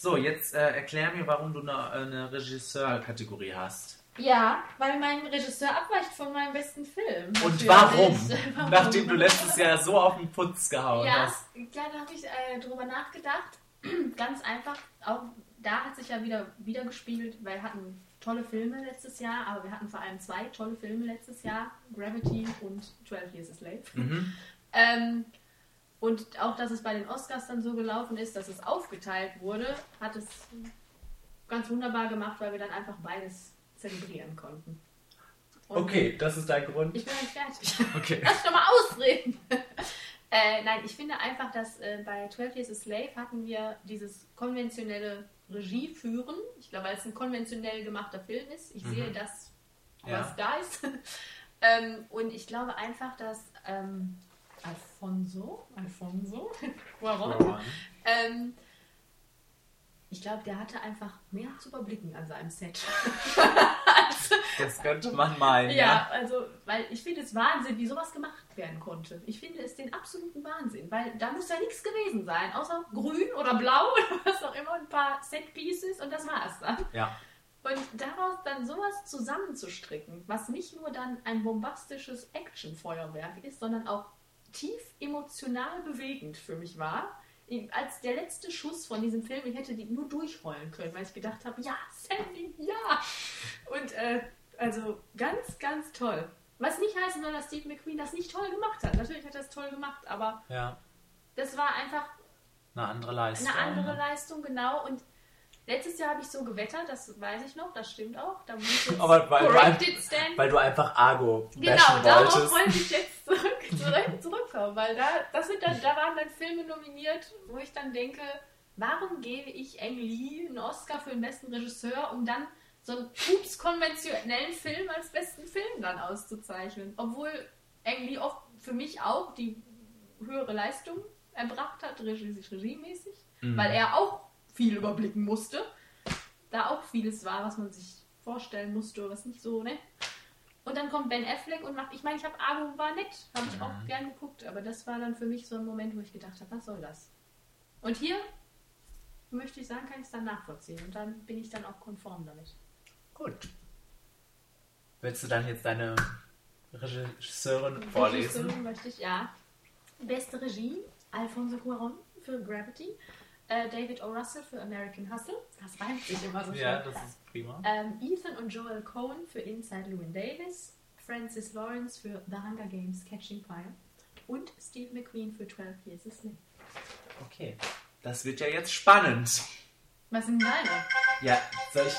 So, jetzt äh, erklär mir, warum du eine, eine Regisseur-Kategorie hast. Ja, weil mein Regisseur abweicht von meinem besten Film. Und warum? Warum? Nachdem du letztes Jahr so auf den Putz gehauen Ja, hast. ja da habe ich äh, drüber nachgedacht. Ganz einfach, auch da hat sich ja wieder, wieder gespiegelt, weil wir hatten tolle Filme letztes Jahr, aber wir hatten vor allem zwei tolle Filme letztes Jahr, Gravity und 12 Years a Slave. Mhm. Ähm, und auch, dass es bei den Oscars dann so gelaufen ist, dass es aufgeteilt wurde, hat es ganz wunderbar gemacht, weil wir dann einfach beides zelebrieren konnten. Und Okay, das ist dein Grund. Ich bin dann fertig. Okay. Lass doch mal ausreden. äh, nein, ich finde einfach, dass äh, bei 12 Years a Slave hatten wir dieses konventionelle Regie führen. Ich glaube, weil es ein konventionell gemachter Film ist. Ich Mhm. sehe das, Ja. was da ist. ähm, und ich glaube einfach, dass ähm, Alfonso, Alfonso, Cuarón, ähm, ich glaube, der hatte einfach mehr zu überblicken an seinem Set. Das könnte man meinen, Ja, ja. also, weil ich finde es Wahnsinn, wie sowas gemacht werden konnte. Ich finde es den absoluten Wahnsinn, weil da muss ja nichts gewesen sein, außer grün oder blau oder was auch immer, ein paar Set-Pieces und das war's dann. Ja. Und daraus dann sowas zusammenzustricken, was nicht nur dann ein bombastisches Actionfeuerwerk ist, sondern auch tief emotional bewegend für mich war. Als der letzte Schuss von diesem Film, ich hätte die nur durchheulen können, weil ich gedacht habe, ja, Sandy, ja. Und äh, also ganz, ganz toll. Was nicht heißen soll, dass Steve McQueen das nicht toll gemacht hat. Natürlich hat er es toll gemacht, aber Ja. das war einfach Eine andere Leistung. eine andere Leistung, genau. Und letztes Jahr habe ich so gewettert, das weiß ich noch, das stimmt auch. Da muss jetzt Aber weil, corrected weil, stand. weil du einfach Argo Genau, darauf wolltest. wollte ich jetzt zurück, zurück, zurückkommen, weil da, das sind dann, da waren dann Filme nominiert, wo ich dann denke, warum gebe ich Ang Lee einen Oscar für den besten Regisseur, um dann so einen pups konventionellen Film als besten Film dann auszuzeichnen? Obwohl Ang Lee oft für mich auch die höhere Leistung erbracht hat, regie- regiemäßig, Mhm. weil er auch viel überblicken musste. Da auch vieles war, was man sich vorstellen musste, was nicht so, ne? Und dann kommt Ben Affleck und macht, ich meine, ich habe Argo war nett, habe ich auch Mhm. gern geguckt, aber das war dann für mich so ein Moment, wo ich gedacht habe, was soll das? Und hier möchte ich sagen, kann ich es dann nachvollziehen und dann bin ich dann auch konform damit. Gut. Willst du dann jetzt deine Regisseurin vorlesen? Regisseurin möchte ich, ja. Beste Regie, Alfonso Cuarón für Gravity, äh, David O. Russell für American Hustle, das reimt sich immer so schön. Ja, das ist prima. Ähm, Ethan und Joel Cohen für Inside Llewyn Davis, Francis Lawrence für The Hunger Games Catching Fire und Steve McQueen für 12 Years a Slave. Okay. Das wird ja jetzt spannend. Was sind deine? Ja, soll ich.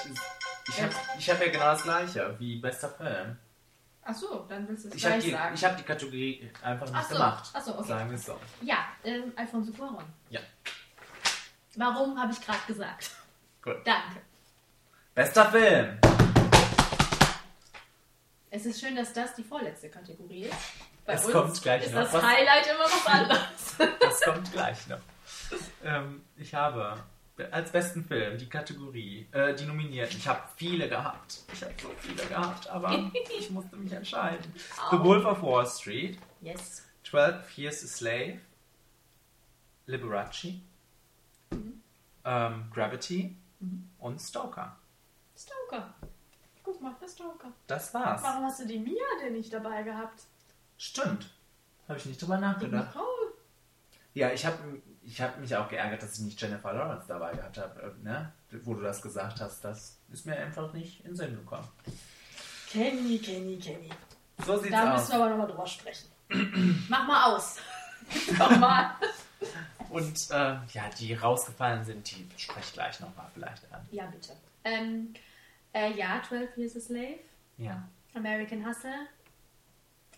Ich habe hab ja genau das gleiche wie bester Film. Achso, dann willst du es Ich habe gleich die, sagen. ich hab die Kategorie einfach nicht Ach so, gemacht. ach so, okay. Sagen wir es so. Ja, ähm, Alfonso Cuarón. Ja. Warum habe ich gerade gesagt? Gut. Danke. Bester Film. Es ist schön, dass das die vorletzte Kategorie ist. Bei Es uns kommt gleich ist noch das was. Highlight immer was anderes. Das kommt gleich noch. Ähm, ich habe als besten Film die Kategorie, äh, die Nominierten. Ich habe viele gehabt. Ich habe so viele gehabt, aber ich musste mich entscheiden. The Wolf of Wall Street, yes. 12 Years a Slave, Liberace, ähm, Gravity und Stoker. Stoker. Guck mal, der Stoker. Das war's. Warum hast du die Mia denn nicht dabei gehabt? Stimmt. Habe ich nicht drüber nachgedacht. Nicole. Ja, ich habe ich hab mich auch geärgert, dass ich nicht Jennifer Lawrence dabei gehabt habe, äh, ne? wo du das gesagt hast. Das ist mir einfach nicht in den Sinn gekommen. Kenny, Kenny, Kenny. So sieht's Da aus. müssen wir aber nochmal drüber sprechen. Mach mal aus. Nochmal. Und äh, ja, die rausgefallen sind, die spreche ich gleich nochmal vielleicht an. Ja, bitte. Ähm, äh, ja, 12 Years a Slave. Ja, American Hustle.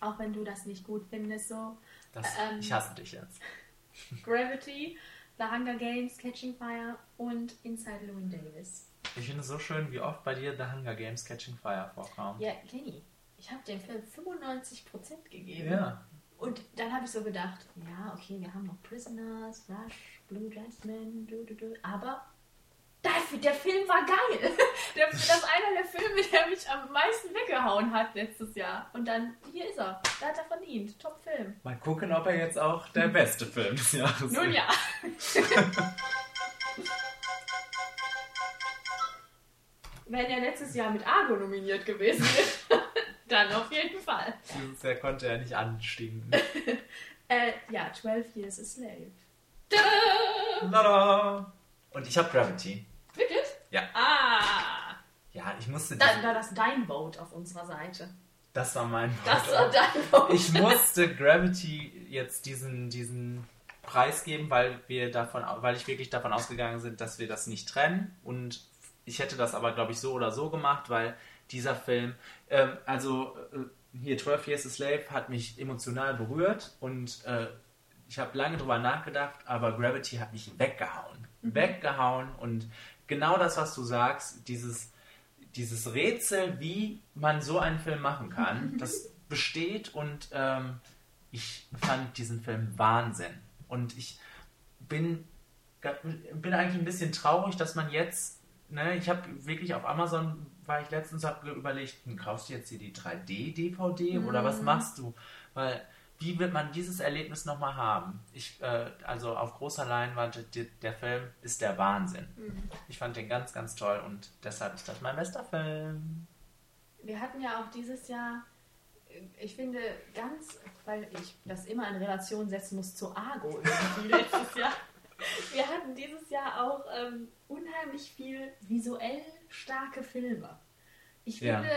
Auch wenn du das nicht gut findest, so. das, Ähm. ich hasse dich jetzt. Gravity, The Hunger Games, Catching Fire und Inside Llewyn Davis. Ich finde es so schön, wie oft bei dir The Hunger Games Catching Fire vorkam. Ja, Kenny, ich habe dem Film 95% gegeben. Ja. Und dann habe ich so gedacht, ja, okay, wir haben noch Prisoners, Rush, Blue Jasmine, du, du, du, aber der, der Film war geil. Der, das ist einer der Filme, der mich am meisten weggehauen hat letztes Jahr. Und dann, hier ist er. Da hat er verdient. Top-Film. Mal gucken, ob er jetzt auch der beste Film des Jahres Nun ist. ja. Wenn er letztes Jahr mit Argo nominiert gewesen wäre, dann auf jeden Fall. Jahr konnte er nicht anstinken. Äh, ja, 12 Years a Slave. Tada! Und ich habe Gravity. Wirklich? Ja. Ah, Ja, ich musste. da, da das dein Vote auf unserer Seite. das war mein Das Vote. war dein Vote. Ich musste Gravity jetzt diesen, diesen Preis geben, weil wir davon, weil ich wirklich davon ausgegangen sind, dass wir das nicht trennen. Und ich hätte das aber, glaube ich, so oder so gemacht, weil dieser Film, ähm, also äh, hier 12 Years a Slave hat mich emotional berührt und äh, ich habe lange drüber nachgedacht, aber Gravity hat mich weggehauen. Weggehauen und genau das, was du sagst, dieses, dieses Rätsel, wie man so einen Film machen kann, das besteht und ähm, ich fand diesen Film Wahnsinn. Und ich bin, bin eigentlich ein bisschen traurig, dass man jetzt, ne, ich habe wirklich auf Amazon, war ich letztens, habe überlegt, hm, kaufst du jetzt hier die 3D-DVD oder was machst du? Weil, wie wird man dieses Erlebnis nochmal haben? Ich, äh, also auf großer Leinwand, der, der Film ist der Wahnsinn. Ich fand den ganz, ganz toll und deshalb ist das mein bester Film. Wir hatten ja auch dieses Jahr, ich finde ganz, weil ich das immer in Relation setzen muss zu Argo irgendwie letztes Jahr. Wir hatten dieses Jahr auch ähm, unheimlich viel visuell starke Filme. Ich Ja. finde,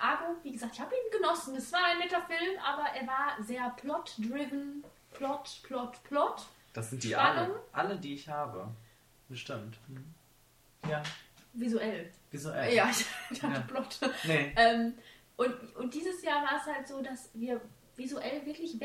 Argo, wie gesagt, ich habe ihn genossen. Es war ein netter Film, aber er war sehr plot-driven. Plot, Plot, Plot. Das sind die Spannung. alle, alle, die ich habe. Bestimmt. Hm. Ja, Visuell. visuell. Ja, ich dachte Ja. Plot. Nee. Ähm, und, und dieses Jahr war es halt so, dass wir visuell wirklich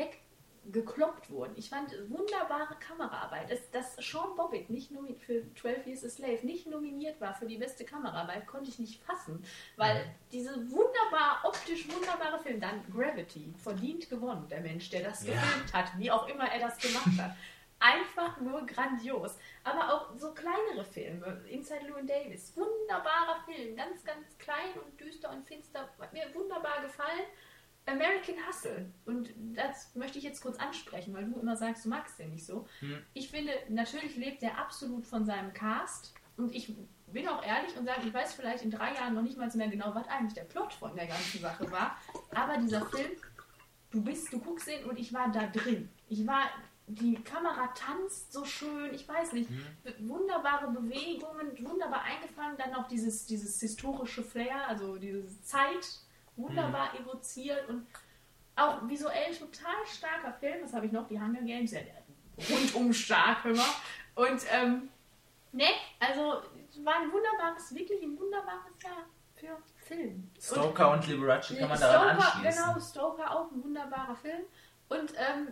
weggekloppt wurden. Ich fand wunderbare Kameraarbeit. Es, dass Sean Bobbitt nicht nomi- für 12 Years a Slave nicht nominiert war für die beste Kameraarbeit, konnte ich nicht fassen. Weil diese wunderbar, optisch wunderbare Film, dann Gravity, verdient gewonnen, der Mensch, der das Ja. gefilmt hat, wie auch immer er das gemacht hat. einfach nur grandios. Aber auch so kleinere Filme. Inside Llewyn Davis. Wunderbarer Film. Ganz, ganz klein und düster und finster. Hat mir wunderbar gefallen. American Hustle. Und das möchte ich jetzt kurz ansprechen, weil du immer sagst, du magst den nicht so. Ich finde, natürlich lebt er absolut von seinem Cast. Und ich bin auch ehrlich und sage, ich weiß vielleicht in drei Jahren noch nicht mal mehr genau, was eigentlich der Plot von der ganzen Sache war. Aber dieser Film, du bist, du guckst ihn und ich war da drin. Ich war, die Kamera tanzt so schön, ich weiß nicht, wunderbare Bewegungen, wunderbar eingefangen, dann noch dieses, dieses historische Flair, also diese Zeit, wunderbar evoziert und auch visuell total starker Film. Was habe ich noch? Die Hunger Games, ja, rundum stark immer. Und, ähm, ne, also war ein wunderbares, wirklich ein wunderbares Jahr für Film. Und- Stoker und Liberace kann man daran Stoker, anschließen. Genau, Stoker auch ein wunderbarer Film. Und ähm,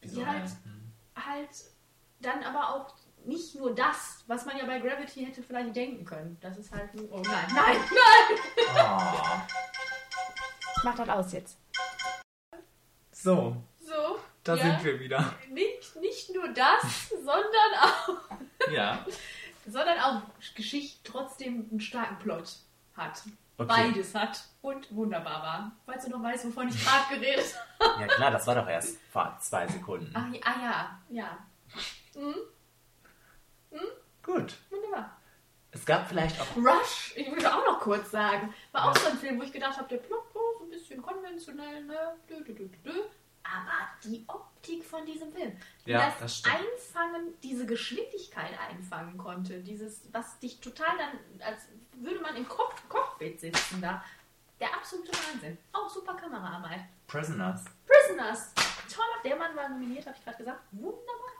Wieso ja, halt? Hm. halt dann aber auch nicht nur das, was man ja bei Gravity hätte vielleicht denken können. Das ist halt nur. Oh nein, nein, nein! Oh. Mach das aus jetzt. So, So. da ja, sind wir wieder. Nicht, nicht nur das, sondern auch, Ja. sondern auch Geschichte trotzdem einen starken Plot hat. Okay. Beides hat und wunderbar war. Falls du noch weißt, wovon ich gerade geredet habe. Ja klar, das war doch erst vor zwei Sekunden. Ach, ah ja, ja. Gut. Wunderbar. Es gab vielleicht auch. Rush, ich würde auch noch kurz sagen, war auch so ein Film, wo ich gedacht habe, der Plot so ein bisschen konventionell, ne? Dö, dö, dö, dö. Aber die Optik von diesem Film, Ja, das, das. Einfangen, diese Geschwindigkeit einfangen konnte, dieses, was dich total dann, als würde man im Cock Cockpit sitzen da, der absolute Wahnsinn. Auch super Kameraarbeit. Prisoners. Prisoners, toller, der Mann war nominiert, habe ich gerade gesagt. Wunderbar.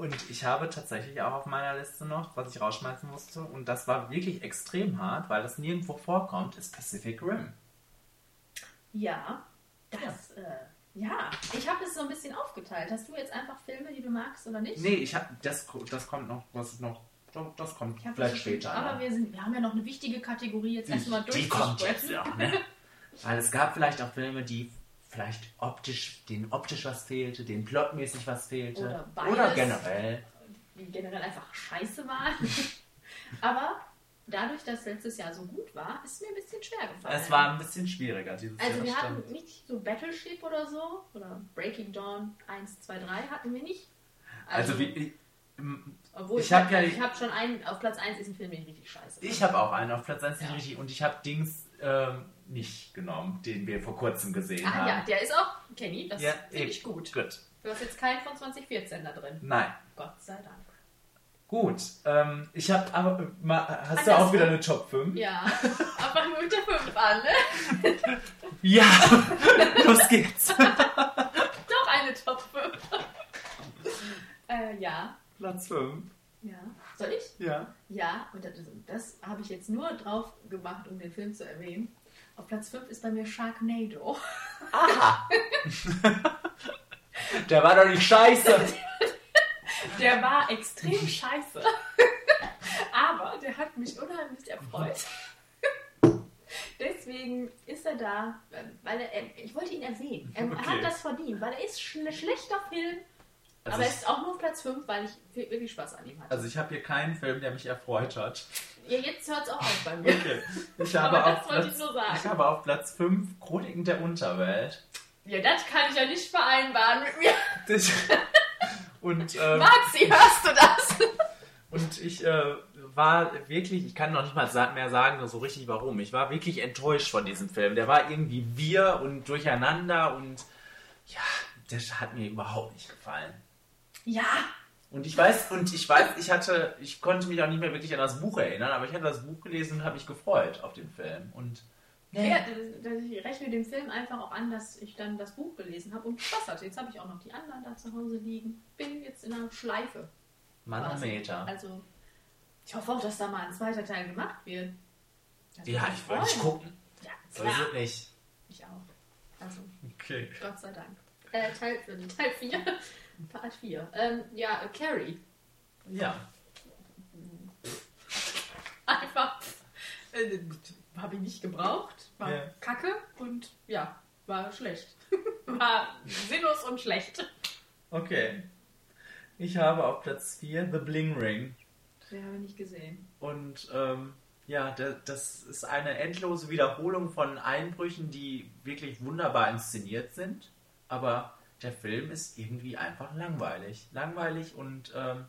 Und ich habe tatsächlich auch auf meiner Liste noch, was ich rausschmeißen musste, und das war wirklich extrem hart, weil das nirgendwo vorkommt, ist Pacific Rim. Ja, das, ja. Äh, ja. Ich habe es so ein bisschen aufgeteilt. Hast du jetzt einfach Filme, die du magst oder nicht? Nee, ich hab, das, das kommt noch, was ist noch, das kommt vielleicht später. Aber wir, sind, wir haben ja noch eine wichtige Kategorie jetzt erstmal die kommt jetzt noch, ne? Weil es gab vielleicht auch Filme, die vielleicht optisch, denen optisch was fehlte, denen plotmäßig was fehlte. Oder beides. Oder generell. Die generell einfach scheiße waren. Aber dadurch, dass letztes Jahr so gut war, ist es mir ein bisschen schwer gefallen. Es war ein bisschen schwieriger dieses Also Jahr. wir das hatten stimmt. nicht so Battleship oder so. Oder Breaking Dawn 1, 2, 3 hatten wir nicht. Also wie, ich, ähm, Obwohl ich ich, hab hab ja- ich habe schon einen, auf Platz 1 ist ein Film, den ich richtig scheiße ich habe auch einen auf Platz 1 nicht Ja. richtig und ich habe Dings ähm, nicht genommen, den wir vor kurzem gesehen Ah haben. ja, der ist auch, Kenny, das Ja, finde ich gut. Gut. Du hast jetzt keinen von 2014 da drin. Nein. Gott sei Dank. Gut. Ähm, ich habe aber. äh, Mal, hast du Andersrum. auch wieder eine Top 5? Ja, einfach nur mit der 5 an, ne? Ja! Los geht's! Doch eine Top 5. äh, ja. Platz 5. Ja. Soll ich? Ja. Ja, und das, das habe ich jetzt nur drauf gemacht, um den Film zu erwähnen. Auf Platz 5 ist bei mir Sharknado. Der war doch nicht scheiße! Der war extrem scheiße. Aber der hat mich unheimlich erfreut. Deswegen ist er da, weil er, ich wollte ihn erwähnen. Er Okay. hat das verdient, weil er ist ein schlechter Film, Also aber er ist auch nur auf Platz 5, weil ich wirklich Spaß an ihm hatte. Also ich habe hier keinen Film, der mich erfreut hat. Ja, jetzt hört es auch auf bei mir. Okay. Ich habe, Aber das auf wollte Platz, ich ich habe auf Platz 5 Chroniken der Unterwelt. Ja, das kann ich ja nicht vereinbaren mit mir. Das- und, ähm, Maxi, hörst du das? und ich äh, war wirklich, ich kann noch nicht mal mehr sagen, so richtig warum. Ich war wirklich enttäuscht von diesem Film. Der war irgendwie wir und durcheinander und ja, das hat mir überhaupt nicht gefallen. Ja, Und ich weiß, und ich weiß, ich hatte, ich konnte mich auch nicht mehr wirklich an das Buch erinnern, aber ich hatte das Buch gelesen und habe mich gefreut auf den Film. Und Ja, das- das- ich rechne dem Film einfach auch an, dass ich dann das Buch gelesen habe und Spaß hatte. Jetzt habe ich auch noch die anderen da zu Hause liegen. Bin jetzt in einer Schleife. Manometer. Also, ich hoffe auch, dass da mal ein zweiter Teil gemacht wird. Das Ja, ich wollte nicht gucken. Ja, So klar. ist es nicht. Ich auch. Also, Okay. Gott sei Dank. Äh, Teil, Teil 4. Part 4. Ähm, ja, Carrie. Ja. Einfach. Äh, habe ich nicht gebraucht. War Ja. kacke und ja, war schlecht. war sinnlos und schlecht. Okay. Ich habe auf Platz 4 The Bling Ring. Den habe ich nicht gesehen. Und ähm, ja, da- das ist eine endlose Wiederholung von Einbrüchen, die wirklich wunderbar inszeniert sind. Aber der Film ist irgendwie einfach langweilig. Langweilig und ähm,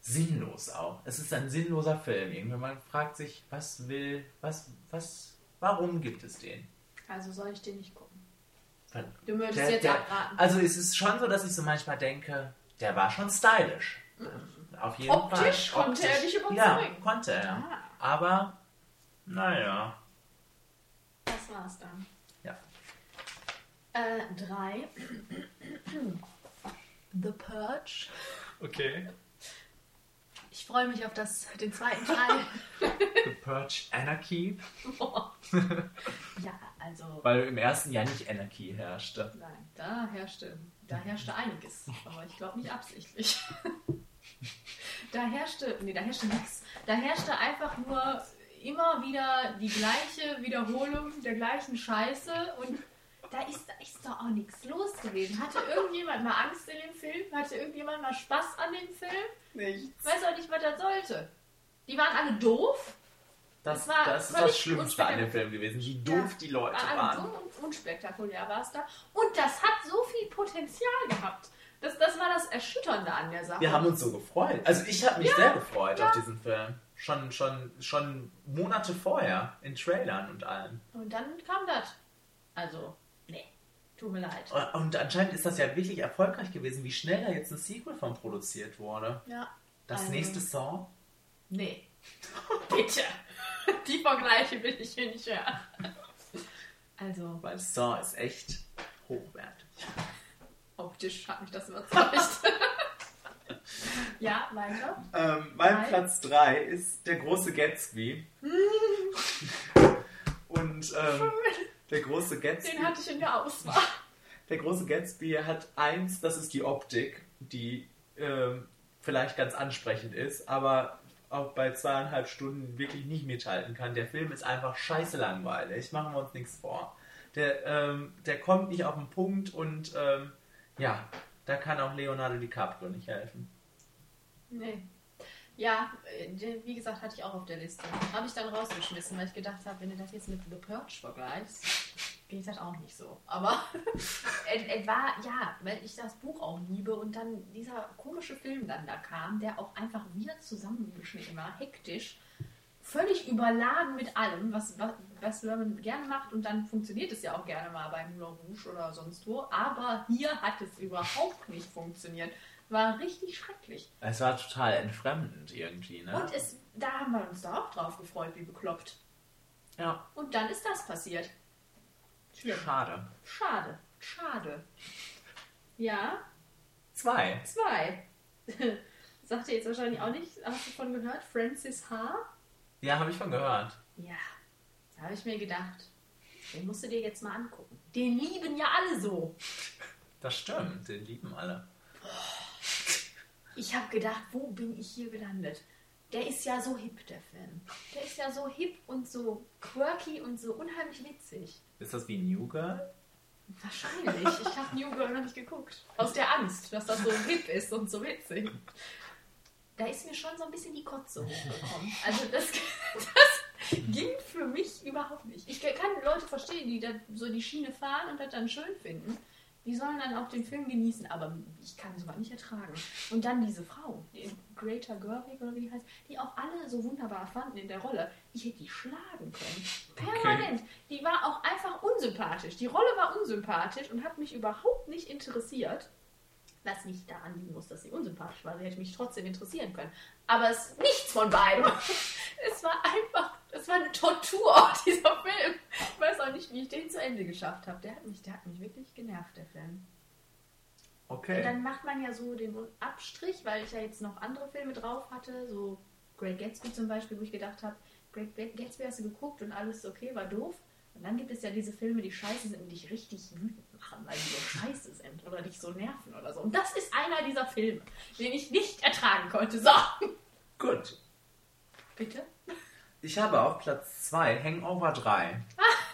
sinnlos auch. Es ist ein sinnloser Film. Irgendwie man fragt sich, was will, was, was, warum gibt es den? Also soll ich den nicht gucken. Du würdest der- jetzt der- abraten. Also es ist schon so, dass ich so manchmal denke, der war schon stylisch. Auf jeden Optisch Fall. konnte er dich überzeugen. Ja, konnte er. Ah. Aber, naja. Das war's dann. Äh, drei. The Purge. Okay. Ich freue mich auf das, den zweiten Teil. The Purge Anarchy. Boah. ja, also. Weil im ersten Jahr nicht Anarchy herrschte. Nein, da herrschte, da herrschte einiges, aber ich glaube nicht absichtlich. da herrschte, nee, da herrschte nichts. Da herrschte einfach nur immer wieder die gleiche Wiederholung der gleichen Scheiße und da ist, da ist doch auch nichts los gewesen. Hatte irgendjemand mal Angst in dem Film? Hatte irgendjemand mal Spaß an dem Film? Nichts. Ich weiß auch nicht, was das sollte. Die waren alle doof. Das, Das war das ist das Schlimmste an dem Film gewesen, wie doof Ja, die Leute war waren. dumm und unspektakulär war es da. Und das hat so viel Potenzial gehabt. Das, das war das Erschütternde an der Sache. Wir haben uns so gefreut. Also ich habe mich Ja, sehr gefreut ja. auf diesen Film. Schon, schon, schon Monate vorher, in Trailern und allem. und dann kam das. Also, tut mir leid. Und anscheinend ist das ja wirklich erfolgreich gewesen, wie schnell da jetzt ein Sequel von produziert wurde. Ja. Das also, nächste Saw? Nee. Bitte. Die Vergleiche will ich hier nicht hören. Also, Weil Saw ist echt hochwertig. optisch hat mich das überzeugt. ja, weiter. Ähm, mein Drei. Platz 3 ist der große Gatsby. Und ähm, der große Gatsby. Den hatte ich in der Auswahl. Der große Gatsby hat eins, das ist die Optik, die ähm, vielleicht ganz ansprechend ist, aber auch bei zweieinhalb Stunden wirklich nicht mithalten kann. Der Film ist einfach scheiße langweilig, machen wir uns nichts vor. Der, ähm, der kommt nicht auf den Punkt und ähm, ja, da kann auch Leonardo DiCaprio nicht helfen. Nee. Ja, äh, wie gesagt, hatte ich auch auf der Liste. Habe ich dann rausgeschmissen, weil ich gedacht habe, wenn du das jetzt mit The Purge vergleichst, geht das auch nicht so. Aber es, war, ja, weil ich das Buch auch liebe und dann dieser komische Film dann da kam, der auch einfach wieder zusammengeschnitten war, hektisch, völlig überladen mit allem, was, was, was man gerne macht und dann funktioniert es ja auch gerne mal bei Moulin Rouge oder sonst wo, aber hier hat es überhaupt nicht funktioniert. War richtig schrecklich. Es war total entfremdend irgendwie, ne? Und es, da haben wir uns da auch drauf gefreut, wie bekloppt. ja, Und dann ist das passiert. Schlimm. schade. Schade. Schade. Ja, Zwei. zwei. Sagt ihr jetzt wahrscheinlich auch nicht. Hast du von gehört? Francis H. Ja, habe ich von gehört. Ja, da habe ich mir gedacht, den musst du dir jetzt mal angucken. Den lieben ja alle so. Das stimmt, den lieben alle. Ich habe gedacht, wo bin ich hier gelandet? Der ist ja so hip, der Film. Der ist ja so hip und so quirky und so unheimlich witzig. Ist das wie New Girl? Wahrscheinlich. Ich habe New Girl noch nicht geguckt. Aus der Angst, dass das so hip ist und so witzig. Da ist mir schon so ein bisschen die Kotze hochgekommen. Also das, das ging für mich überhaupt nicht. Ich kann Leute verstehen, die da so die Schiene fahren und das dann schön finden. Die sollen dann auch den Film genießen, aber ich kann sowas nicht ertragen. Und dann diese Frau, die Greater Gerwig oder wie die heißt, die auch alle so wunderbar fanden in der Rolle. Ich hätte die schlagen können. Permanent. Die war auch einfach unsympathisch. Die Rolle war unsympathisch und hat mich überhaupt nicht interessiert. Was nicht daran liegen muss, dass sie unsympathisch war. Sie hätte mich trotzdem interessieren können. Aber es nichts von beidem. Es war einfach, es war eine Tortur, dieser Film. Ich weiß auch nicht, wie ich den zu Ende geschafft habe. Der hat mich, der hat mich wirklich genervt, der Film. Und Okay. dann macht man ja so den Abstrich, weil ich ja jetzt noch andere Filme drauf hatte, so Great Gatsby zum Beispiel, wo ich gedacht habe, Great Gatsby hast du geguckt und alles okay, war doof. Und dann gibt es ja diese Filme, die scheiße sind und dich richtig wütend machen, weil die so scheiße sind oder dich so nerven oder so. Und das ist einer dieser Filme, den ich nicht ertragen konnte. So, Gut. bitte. Ich habe auf Platz 2 Hangover 3.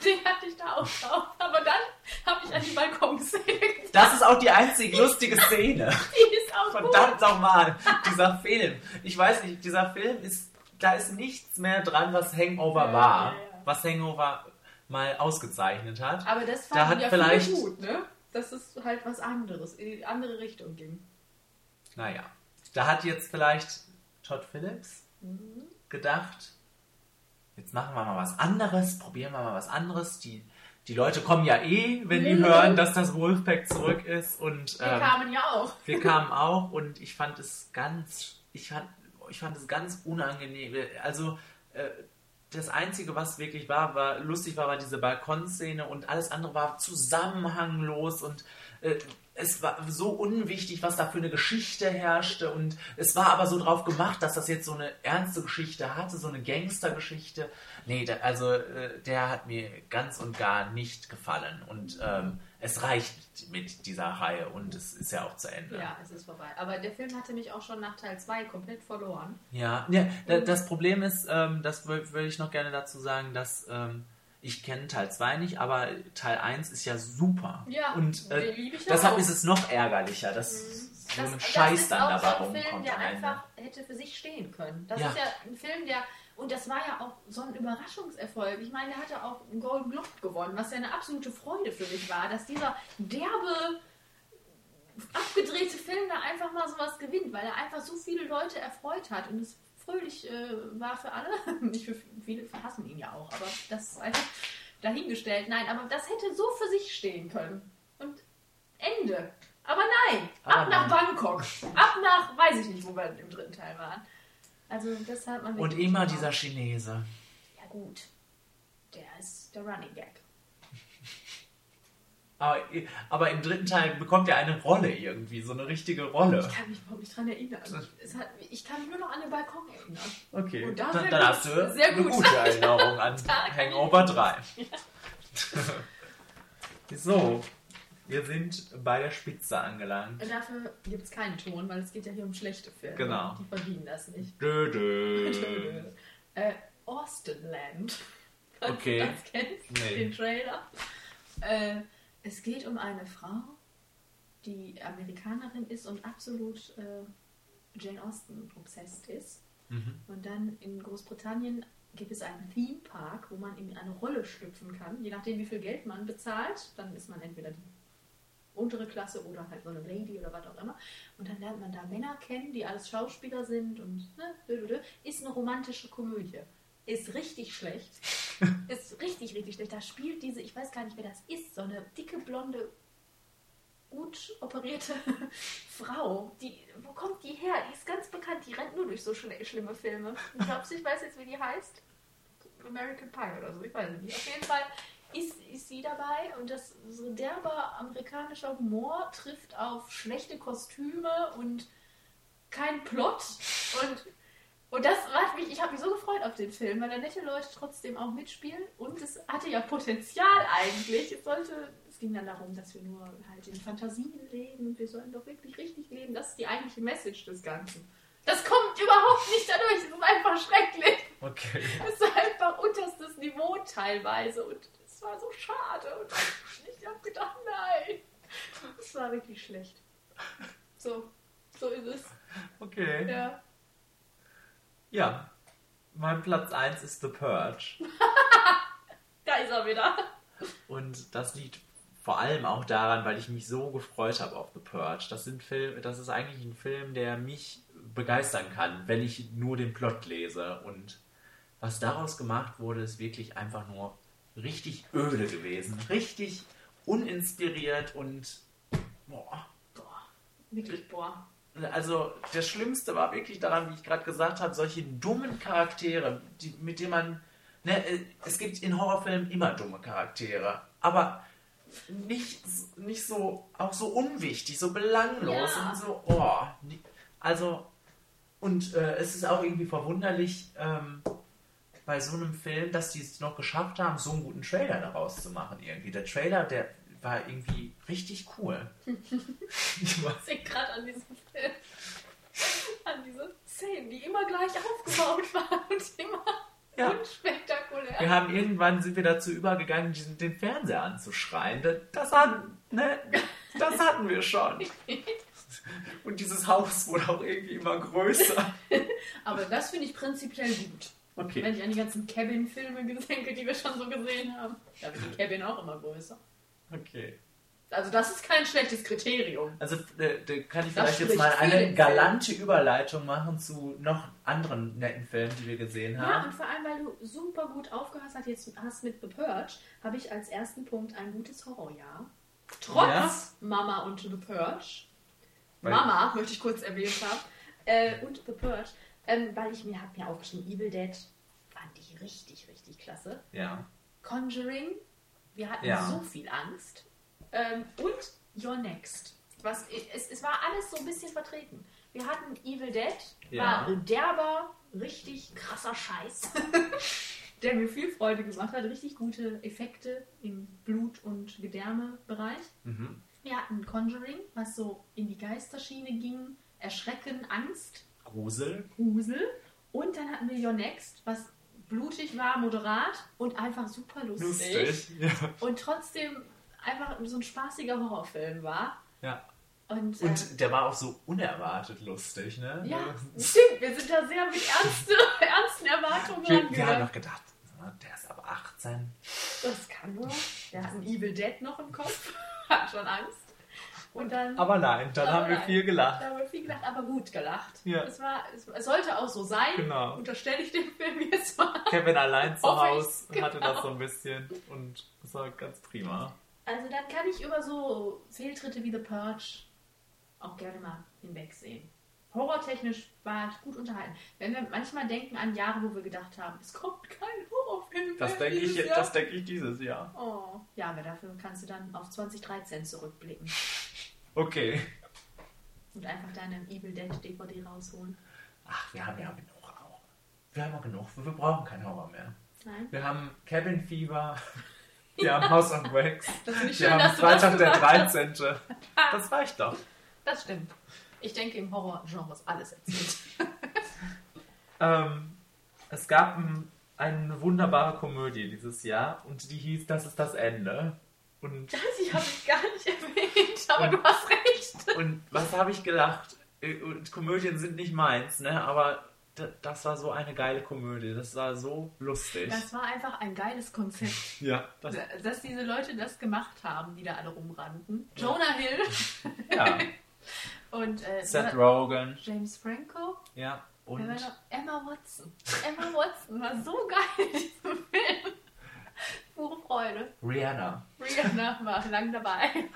Den hatte ich da auch drauf. Aber dann habe ich an die Balkonszene gedacht. Das ist auch die einzige lustige Szene. Die ist auch Verdammt nochmal, dieser Film. Ich weiß nicht, dieser Film ist, da ist nichts mehr dran, was Hangover Ja, war. ja, ja. Was Hangover mal ausgezeichnet hat. Aber das Da fanden hat ja vielleicht- gut, ne? Dass es halt was anderes, in die andere Richtung ging. Naja, da hat jetzt vielleicht Todd Phillips Mhm. gedacht, jetzt machen wir mal was anderes, probieren wir mal was anderes. Die, die Leute kommen ja eh, wenn die hören, dass das Wolfpack zurück ist. Und Wir ähm, kamen ja auch. wir kamen auch und ich fand es ganz, ich fand, ich fand es ganz unangenehm. Also äh, das Einzige, was wirklich war, war lustig war, war diese Balkonszene und alles andere war zusammenhanglos und äh, es war so unwichtig, was da für eine Geschichte herrschte und es war aber so drauf gemacht, dass das jetzt so eine ernste Geschichte hatte, so eine Gangstergeschichte. Nee, da, also äh, der hat mir ganz und gar nicht gefallen und ähm, es reicht mit dieser Reihe und es ist ja auch zu Ende. Ja, es ist vorbei. Aber der Film hatte mich auch schon nach Teil 2 komplett verloren. Ja, ja da, das Problem ist, ähm, das wür- würde ich noch gerne dazu sagen, dass ähm, ich kenne Teil 2 nicht, aber Teil 1 ist ja super. Ja, und äh, deshalb auch. ist es noch ärgerlicher, dass so ein Scheiß ist dann dabei so ein Film, rumkommt der einfach hätte für sich stehen können. Das Ja. ist ja ein Film, der, und das war ja auch so ein Überraschungserfolg. Ich meine, der hatte auch einen Golden Globe gewonnen, was ja eine absolute Freude für mich war, dass dieser derbe, abgedrehte Film da einfach mal sowas gewinnt, weil er einfach so viele Leute erfreut hat und es fröhlich äh, war für alle. Nicht für viele hassen ihn ja auch, aber das ist einfach dahingestellt. Nein, aber das hätte so für sich stehen können. Und Ende. Aber nein, Aber ab nach nein. Bangkok. Ab nach, weiß ich nicht, wo wir im dritten Teil waren. Also das hat man Und immer dieser Chinese. Ja gut, der ist der Running Gag. Aber, aber im dritten Teil bekommt er eine Rolle irgendwie, so eine richtige Rolle. Ich kann mich überhaupt nicht dran erinnern. Hat, ich kann mich nur noch an den Balkon erinnern. Okay, da dann, dann hast du Sehr eine gut. gute Erinnerung an Hangover 3. so, wir sind bei der Spitze angelangt. Und dafür gibt es keinen Ton, weil es geht ja hier um schlechte Filme. Genau. Die verdienen das nicht. Dö, dö. äh, Austinland. Okay. das kennst, Nee. den Trailer. Äh, es geht um eine Frau, die Amerikanerin ist und absolut äh, Jane Austen obsessed ist. Mhm. Und dann in Großbritannien gibt es einen Theme Park, wo man in eine Rolle schlüpfen kann. Je nachdem, wie viel Geld man bezahlt, dann ist man entweder die untere Klasse oder halt so eine Lady oder was auch immer. Und dann lernt man da Männer kennen, die alles Schauspieler sind und ne, ist eine romantische Komödie. Ist richtig schlecht. ist richtig, richtig schlecht. Da spielt diese, ich weiß gar nicht, wer das ist, so eine dicke, blonde, gut operierte Frau. Die, wo kommt die her? Die ist ganz bekannt. Die rennt nur durch so schle schlimme Filme. Ich glaube, ich weiß jetzt, wie die heißt. American Pie oder so, ich weiß es nicht. Auf jeden Fall ist, ist sie dabei und das so derber amerikanischer Humor trifft auf schlechte Kostüme und kein Plot und und das macht mich, ich habe mich so gefreut auf den Film, weil da nette Leute trotzdem auch mitspielen und es hatte ja Potenzial eigentlich. Es sollte, es ging dann darum, dass wir nur halt in Fantasien leben und wir sollen doch wirklich richtig leben. Das ist die eigentliche Message des Ganzen. Das kommt überhaupt nicht dadurch, es ist einfach schrecklich. Okay. Es ist einfach unterstes Niveau teilweise und es war so schade. Und ich habe gedacht, nein. Es war wirklich schlecht. So, so ist es. Okay. Ja. Ja. Mein Platz 1 ist The Purge. Da ist er wieder. Und das liegt vor allem auch daran, weil ich mich so gefreut habe auf The Purge. Das, sind Film, das ist eigentlich ein Film, der mich begeistern kann, wenn ich nur den Plot lese. Und was daraus gemacht wurde, ist wirklich einfach nur richtig öde gewesen. Richtig uninspiriert und boah. Boah, wirklich, boah. Also das Schlimmste war wirklich daran, wie ich gerade gesagt habe, solche dummen Charaktere, die, mit denen man... Ne, äh, es gibt in Horrorfilmen immer dumme Charaktere, aber nicht, nicht so, auch so unwichtig, so belanglos Ja. und so, oh. Also, und äh, es ist auch irgendwie verwunderlich ähm, bei so einem Film, dass die es noch geschafft haben, so einen guten Trailer daraus zu machen irgendwie. Der Trailer, der war irgendwie richtig cool. ich Ich denke gerade an diesen Film. An diese Szenen, die immer gleich aufgebaut waren und immer Ja. unspektakulär. Wir haben irgendwann sind wir dazu übergegangen, den Fernseher anzuschreien. Das, das hat, ne, das hatten wir schon. Und dieses Haus wurde auch irgendwie immer größer. Aber das finde ich prinzipiell gut. Wenn Okay. ich an die ganzen Cabin-Filme denke, die wir schon so gesehen haben, da wird die Cabin auch immer größer. Okay. Also das ist kein schlechtes Kriterium. Also äh, da kann ich vielleicht jetzt mal eine galante Überleitung machen zu noch anderen netten Filmen, die wir gesehen Ja, haben. und vor allem, weil du super gut aufgehört hast, jetzt hast mit The Purge, habe ich als ersten Punkt ein gutes Horrorjahr. Trotz Ja? Mama und The Purge. Weil- Mama, möchte ich kurz erwähnt haben. Äh, und The Purge. Ähm, weil ich mir habe mir aufgeschrieben, Evil Dead fand ich richtig, richtig klasse. Ja. Conjuring, wir hatten Ja. so viel Angst. Ähm, und Your Next. Was, es, es war alles so ein bisschen vertreten. Wir hatten Evil Dead, Ja. war derber, richtig krasser Scheiß, der mir viel Freude gemacht hat. Richtig gute Effekte im Blut- und Gedärmebereich. Mhm. Wir hatten Conjuring, was so in die Geisterschiene ging. Erschrecken, Angst, Grusel. Grusel. Und dann hatten wir Your Next, was blutig war, moderat und einfach super lustig. Ja. Und trotzdem einfach so ein spaßiger Horrorfilm war. ja. Und, äh, Und der war auch so unerwartet lustig, ne? ja, stimmt, wir sind da sehr mit ernste, ernsten Erwartungen Wir, wir haben noch gedacht, der ist aber 18. Das kann nur. Der hat ein Evil Dead noch im Kopf, hat schon Angst. Und dann Aber nein, dann Aber haben wir nein. viel gelacht. da haben wir viel gelacht, aber gut gelacht. Ja. Es, war, es, es sollte auch so sein. Genau. Unterstelle ich dem Film jetzt mal. Kevin allein zu Hause hatte das genau. so ein bisschen und das war ganz prima. Also dann kann ich über so Fehltritte wie The Purge auch gerne mal hinwegsehen. Horrortechnisch war ich gut unterhalten. Wenn wir manchmal denken an Jahre, wo wir gedacht haben, es kommt kein Horrorfilm Das denke ich, dieses Jahr. das denke ich dieses Jahr. Oh, ja, aber dafür kannst du dann auf 2013 zurückblicken Okay. und einfach deine Evil Dead DVD rausholen. Ach, wir haben ja genug auch. Wir haben auch genug. Wir brauchen keinen Horror mehr. Nein? Wir haben Cabin Fever. Wir haben House of Wax. Das Wir haben Freitag der gesagt hast. 13. Das reicht doch. Das stimmt. Ich denke, im Horrorgenre ist alles erzählt. Ähm, es gab ein, eine wunderbare Komödie dieses Jahr und die hieß Das ist das Ende. Und, Das ich habe ich gar nicht erwähnt, aber Und- du hast recht. und was habe ich gedacht? Äh, Und Komödien sind nicht meins, ne? Aber das war so eine geile Komödie. Das war so lustig. Das war einfach ein geiles Konzept. ja, das, dass diese Leute das gemacht haben, die da alle rumrannten. Jonah Hill ja. und äh, Seth Rogen. James Franco Ja. Und? Emma Watson. Emma Watson war so geil in diesem Film. Pure Freude. Rihanna. Rihanna war lang dabei.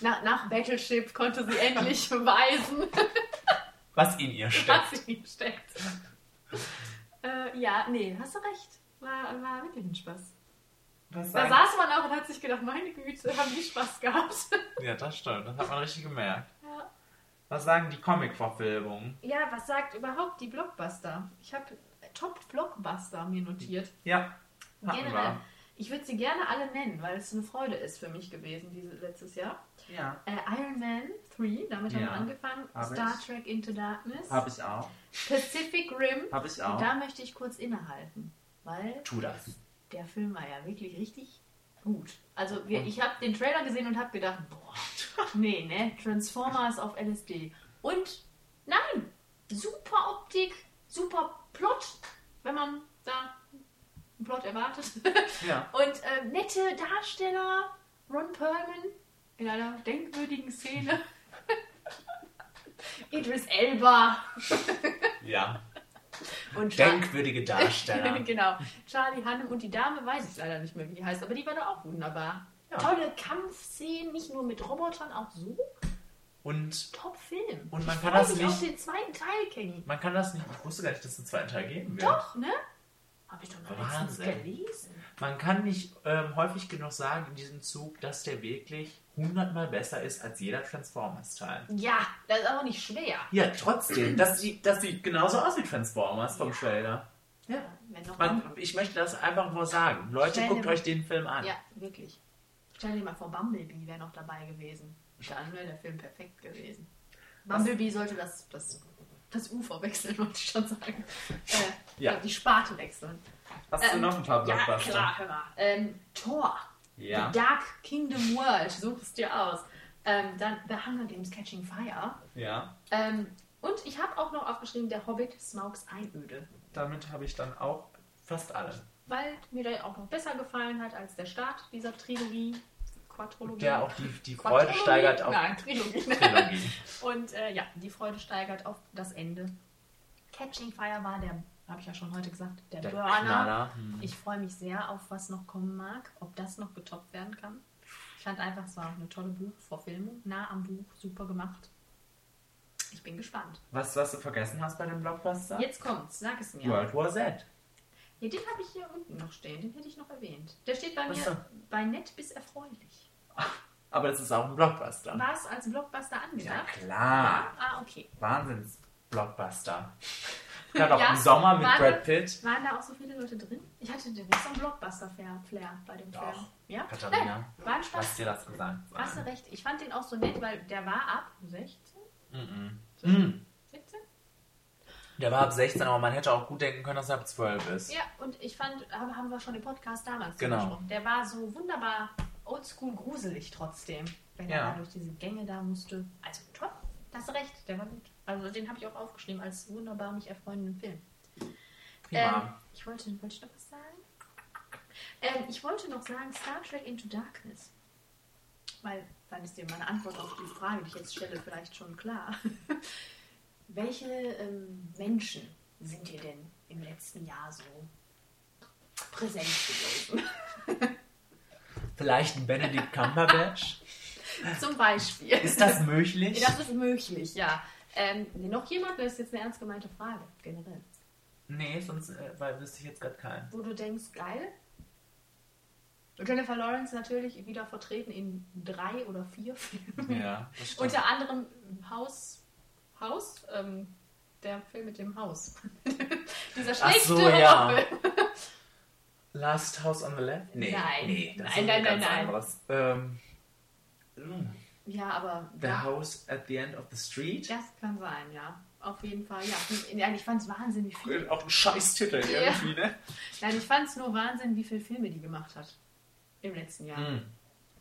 nach, nach Battleship konnte sie endlich beweisen, Was in ihr steckt. was in ihm steckt. äh, ja, nee, hast du recht. War, war wirklich ein Spaß. Was Da saß man auch und hat sich gedacht, meine Güte, haben die Spaß gehabt. Ja, das stimmt. Das hat man richtig gemerkt. Was sagen die Comic-Verfilmungen? Ja, was sagt überhaupt die Blockbuster? Ich habe Top-Blockbuster mir notiert. Ja, Generell. wir. Ich würde sie gerne alle nennen, weil es eine Freude ist für mich gewesen dieses letztes Jahr. Ja. Äh, Iron Man 3, damit haben Ja, wir angefangen. hab Star ich. Trek Into Darkness. Hab ich auch. Pacific Rim. Hab ich Und auch. da möchte ich kurz innehalten, weil Tu das. der Film war ja wirklich richtig gut. Also wir, ich habe den Trailer gesehen und habe gedacht, boah, nee, ne, Transformers auf LSD. Und nein, super Optik, super Plot, wenn man da einen Plot erwartet. Ja. Und äh, nette Darsteller, Ron Perlman in einer denkwürdigen Szene. Idris Elba Ja. und Char- Denkwürdige Darsteller. genau. Charlie Hannem und die Dame weiß ich leider nicht mehr, wie die heißt, aber die war da auch wunderbar. Ja. Tolle Kampfszenen, nicht nur mit Robotern, auch so. Und Top-Film. Und man Ich kann das nicht- auf den zweiten Teil, Kenny. man kann das nicht. Ich wusste gar nicht, dass es einen zweiten Teil geben wird. Doch, ne? Hab ich doch letztens Wahnsinn. gelesen. Man kann nicht ähm, häufig genug sagen in diesem Zug, dass der wirklich hundertmal besser ist als jeder Transformers-Teil. Ja, das ist auch nicht schwer. Ja, trotzdem. Das sieht, das sieht genauso aus wie Transformers vom Trailer. Ja. Wenn noch Man, ich möchte das einfach nur sagen. Leute, guckt euch den Film an. Ja, wirklich. Stell dir mal vor, Bumblebee wäre noch dabei gewesen. Dann wäre der Film perfekt gewesen. Bumblebee sollte das, das, das Ufer wechseln, wollte ich schon sagen. Äh, Ja. Die Sparte wechseln. Hast du Ähm, noch ein paar Ja, Blockbuster? klar, hör mal. Ähm, Thor. Ja. The Dark Kingdom World. Such es dir aus. Ähm, dann The Hunger Games Catching Fire. Ja. Ähm, und ich habe auch noch aufgeschrieben, der Hobbit Smaugs Einöde. Damit habe ich dann auch fast alle. Weil mir der auch noch besser gefallen hat als der Start dieser Trilogie. Quadrologie. Der auch die, die Freude steigert auf Nein, Trilogie. Trilogie. Und äh, ja, die Freude steigert auf das Ende. Catching Fire war der, habe ich ja schon heute gesagt, der, Der Burner. Knaller. Hm. Ich freue mich sehr auf was noch kommen mag, ob das noch getoppt werden kann. Ich fand einfach, es war eine tolle Buchverfilmung, nah am Buch, super gemacht. Ich bin gespannt. Was, was du vergessen hast bei dem Blockbuster? Jetzt kommt's, sag es mir. World War Z. Ja, den habe ich hier unten noch stehen, den hätte ich noch erwähnt. Der steht bei Ach mir so. bei nett bis erfreulich. Aber das ist auch ein Blockbuster. War es als Blockbuster Ja, angedacht? klar. Ah, okay. Wahnsinns-Blockbuster. Gerade auch Ja, im Sommer mit Brad Pitt. Waren da auch so viele Leute drin? Ich hatte den nicht so einen Blockbuster-Flair bei dem Doch. Film. Ja? Katharina, Nein, war ein Lass Spaß. dir das gesagt Hast du recht. Ich fand den auch so nett, weil der war ab 16, Mhm. Mhm. 17? Der war ab 16, aber man hätte auch gut denken können, dass er ab 12 ist. Ja, und ich fand, haben wir schon im Podcast damals Genau. besprochen. Der war so wunderbar oldschool gruselig trotzdem. Wenn Ja. er da durch diese Gänge da musste. Also da hast du recht, der war gut. Also den habe ich auch aufgeschrieben als wunderbar mich erfreuenden Film. Prima. Ähm, ich wollte, wollte ich noch was sagen? Ähm, ich wollte noch sagen Star Trek Into Darkness. Weil dann ist dir meine Antwort auf die Frage, die ich jetzt stelle, vielleicht schon klar. Welche ähm, Menschen sind dir denn im letzten Jahr so präsent gewesen? Vielleicht ein Benedict Cumberbatch? Zum Beispiel. Ist das möglich? Das ist möglich, ja. Ähm, noch jemand? Das ist jetzt eine ernst gemeinte Frage, generell. Nee, sonst äh, weil wüsste ich jetzt gerade keinen. Wo du denkst, geil. Jennifer Lawrence natürlich wieder vertreten in drei oder vier Filmen. Ja, das stimmt. Unter anderem Haus, Haus, ähm, der Film mit dem Haus. Dieser schlechte so, ja. Last House on the Left? Nee, Nein. nee das Nein, ist nein, ein ganz nein, nein. anderes. Ähm, mm, Ja, aber the ja, House at the End of the Street? das kann sein, ja. Auf jeden Fall, ja. Ja, Ich fand es wahnsinnig viel. Auch ein scheiß Titel Ja. irgendwie, ne? Nein, ich fand es nur Wahnsinn, wie viele Filme die gemacht hat. Im letzten Jahr. Mm.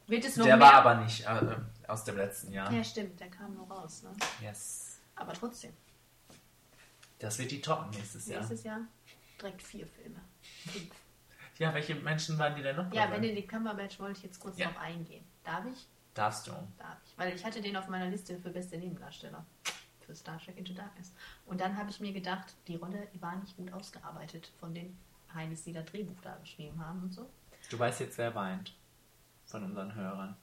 Wird es noch Der mehr? war aber nicht äh, aus dem letzten Jahr. Ja, stimmt, der kam noch raus. Ne? Yes. Aber trotzdem, Das wird die toppen nächstes Jahr. nächstes Jahr direkt vier Filme. Fünf. Ja, welche Menschen waren die denn noch? Ja, dabei? Benedict Cumberbatch wollte ich jetzt kurz Ja. drauf eingehen. Darf ich? Darfst du. Darf ich. Weil ich hatte den auf meiner Liste für beste Nebendarsteller. Für Star Trek Into Darkness. Und dann habe ich mir gedacht, die Rolle war nicht gut ausgearbeitet von den Heinis, die das Drehbuch da geschrieben haben und so. Du weißt jetzt, wer weint. Von unseren Hörern.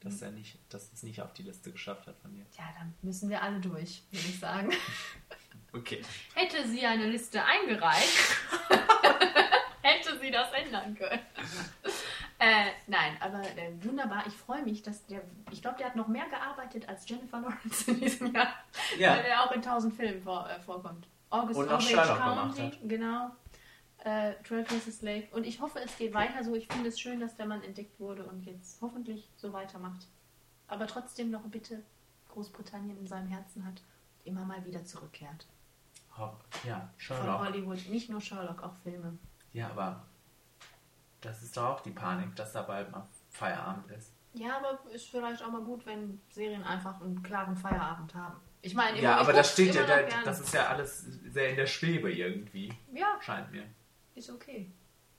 Dass er nicht, dass es nicht auf die Liste geschafft hat von dir. Ja, dann müssen wir alle durch, würde ich sagen. Okay. Hätte sie eine Liste eingereicht, hätte sie das ändern können. Äh, nein, aber äh, wunderbar. Ich freue mich, dass der. Ich glaube, der hat noch mehr gearbeitet als Jennifer Lawrence in diesem Jahr. Ja. Weil er auch in tausend Filmen vor, äh, vorkommt. August Und Sherlock County, gemacht genau. Äh, 12 Mrs. Lake. Und ich hoffe, es geht weiter so. Ich finde es schön, dass der Mann entdeckt wurde und jetzt hoffentlich so weitermacht. Aber trotzdem noch bitte Großbritannien in seinem Herzen hat und immer mal wieder zurückkehrt. Ja, Von Sherlock. Hollywood. Nicht nur Sherlock, auch Filme. Ja, aber das ist doch auch die Panik, dass da bald mal Feierabend ist. Ja, aber ist vielleicht auch mal gut, wenn Serien einfach einen klaren Feierabend haben. Ich meine, Ja, aber das steht ja, da, das ist ja alles sehr in der Schwebe irgendwie. Ja, Scheint mir. ist okay.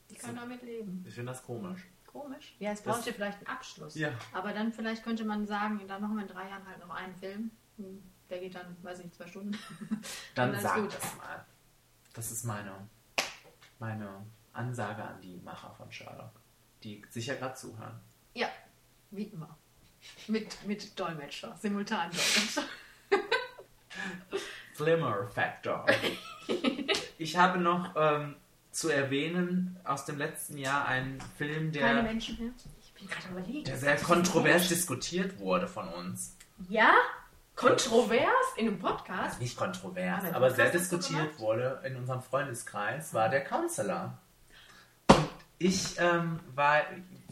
Ich kann damit leben. Ich finde das komisch. Komisch. Ja, es braucht ja vielleicht einen Abschluss. Ja. Aber dann vielleicht könnte man sagen, dann machen wir in drei Jahren halt noch einen Film. Hm, Der geht dann, weiß ich nicht, zwei Stunden. Dann ist sag gut. das mal. Das ist meine, meine Ansage an die Macher von Sherlock, die sicher gerade zuhören. Ja, wie immer. Mit, mit Dolmetscher, simultan Dolmetscher. Flimmer Factor. ich habe noch ähm, zu erwähnen aus dem letzten Jahr einen Film, Keine der, Menschen mehr. Ich bin gerade überlegt. der sehr kontrovers diskutiert wurde von uns. Ja? Kontrovers? In einem Podcast? Nicht kontrovers, Aber aber sehr diskutiert wurde in unserem Freundeskreis, war der Counselor. Ich ähm, war,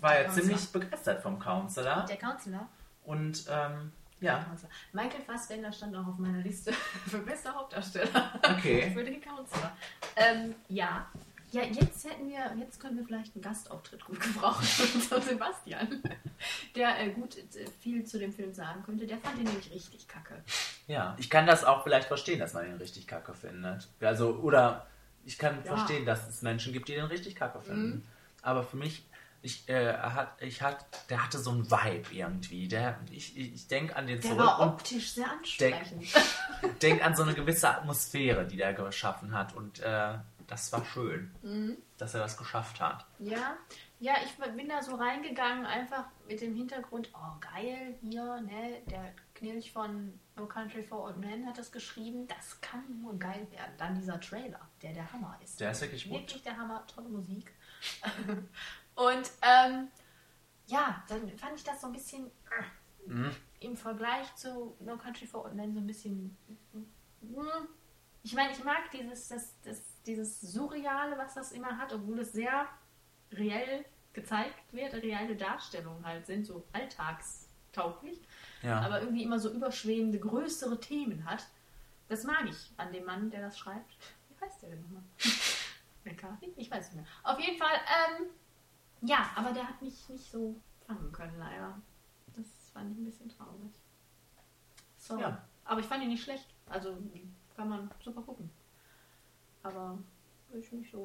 war ja Counselor. ziemlich begeistert vom Counselor. Der Counselor? Und ähm, ja, Counselor. Michael Fassbender stand auch auf meiner Liste für bester Hauptdarsteller. okay. Für den Counselor. Ähm, ja. Ja, jetzt hätten wir, jetzt können wir vielleicht einen Gastauftritt gut gebrauchen von Sebastian, der äh, gut äh, viel zu dem Film sagen könnte. Der fand ihn nämlich richtig kacke. Ja, ich kann das auch vielleicht verstehen, dass man ihn richtig kacke findet. Also, oder ich kann Ja. verstehen, dass es Menschen gibt, die den richtig kacke finden. Mhm. Aber für mich, ich, äh, hat, ich hat, der hatte so einen Vibe irgendwie. Der, ich ich, ich denke an den Der zurück war optisch sehr ansprechend. denke an so eine gewisse Atmosphäre, die der geschaffen hat. Und äh, das war schön, Mhm. dass er das geschafft hat. Ja, ja, ich bin da so reingegangen, einfach mit dem Hintergrund, oh geil, hier, ne, der Knilch von No Country for Old Men hat das geschrieben, das kann nur geil werden. Dann dieser Trailer, der der Hammer ist. Der ist wirklich gut. Wirklich der Hammer, tolle Musik. Und ähm, ja, dann fand ich das so ein bisschen äh, Mhm. im Vergleich zu No Country for Old Men so ein bisschen. Ich meine, ich mag dieses, das, das, dieses Surreale, was das immer hat, obwohl es sehr reell gezeigt wird, reelle Darstellungen halt sind, so alltagstauglich, Ja. aber irgendwie immer so überschwebende, größere Themen hat. Das mag ich an dem Mann, der das schreibt. Wie heißt der denn nochmal? McCarthy? Ich weiß nicht mehr. Auf jeden Fall, ähm, ja, aber der hat mich nicht so fangen können, leider. Das fand ich ein bisschen traurig. So. Ja. Aber ich fand ihn nicht schlecht. Also kann man super gucken. Aber ist nicht so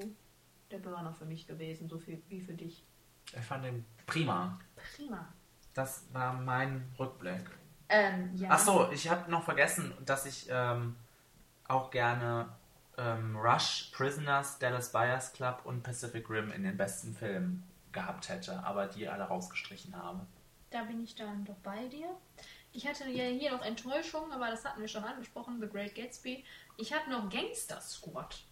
der Burner für mich gewesen, so viel wie für dich. Ich fand den prima. Prima. Das war mein Rückblick. Ähm, ja. Ach so, ich habe noch vergessen, dass ich ähm, auch gerne ähm, Rush, Prisoners, Dallas Buyers Club und Pacific Rim in den besten Filmen gehabt hätte, aber die alle rausgestrichen habe. Da bin ich dann doch bei dir. Ich hatte ja hier noch Enttäuschung, aber das hatten wir schon angesprochen, The Great Gatsby. Ich habe noch Gangster Squad.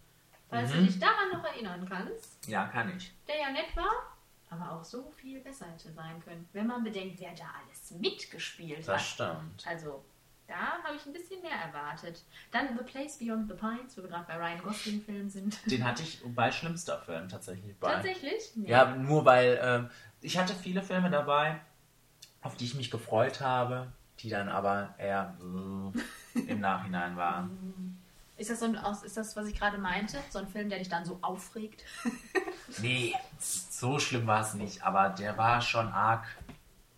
Falls du Mhm. dich daran noch erinnern kannst, Ja, kann ich. der ja nett war, aber auch so viel besser hätte sein können, wenn man bedenkt, wer da alles mitgespielt Das hat. stimmt. Also, da habe ich ein bisschen mehr erwartet. Dann The Place Beyond the Pines, wo wir gerade bei Ryan Gosling-Filmen sind. Den hatte ich bei schlimmster Film tatsächlich bei. Tatsächlich? Nee. Ja, nur weil ähm, ich hatte viele Filme dabei, auf die ich mich gefreut habe, die dann aber eher äh, im Nachhinein waren. Ist das, so ein, ist das, was ich gerade meinte? So ein Film, der dich dann so aufregt? Nee, so schlimm war es nicht, aber der war schon arg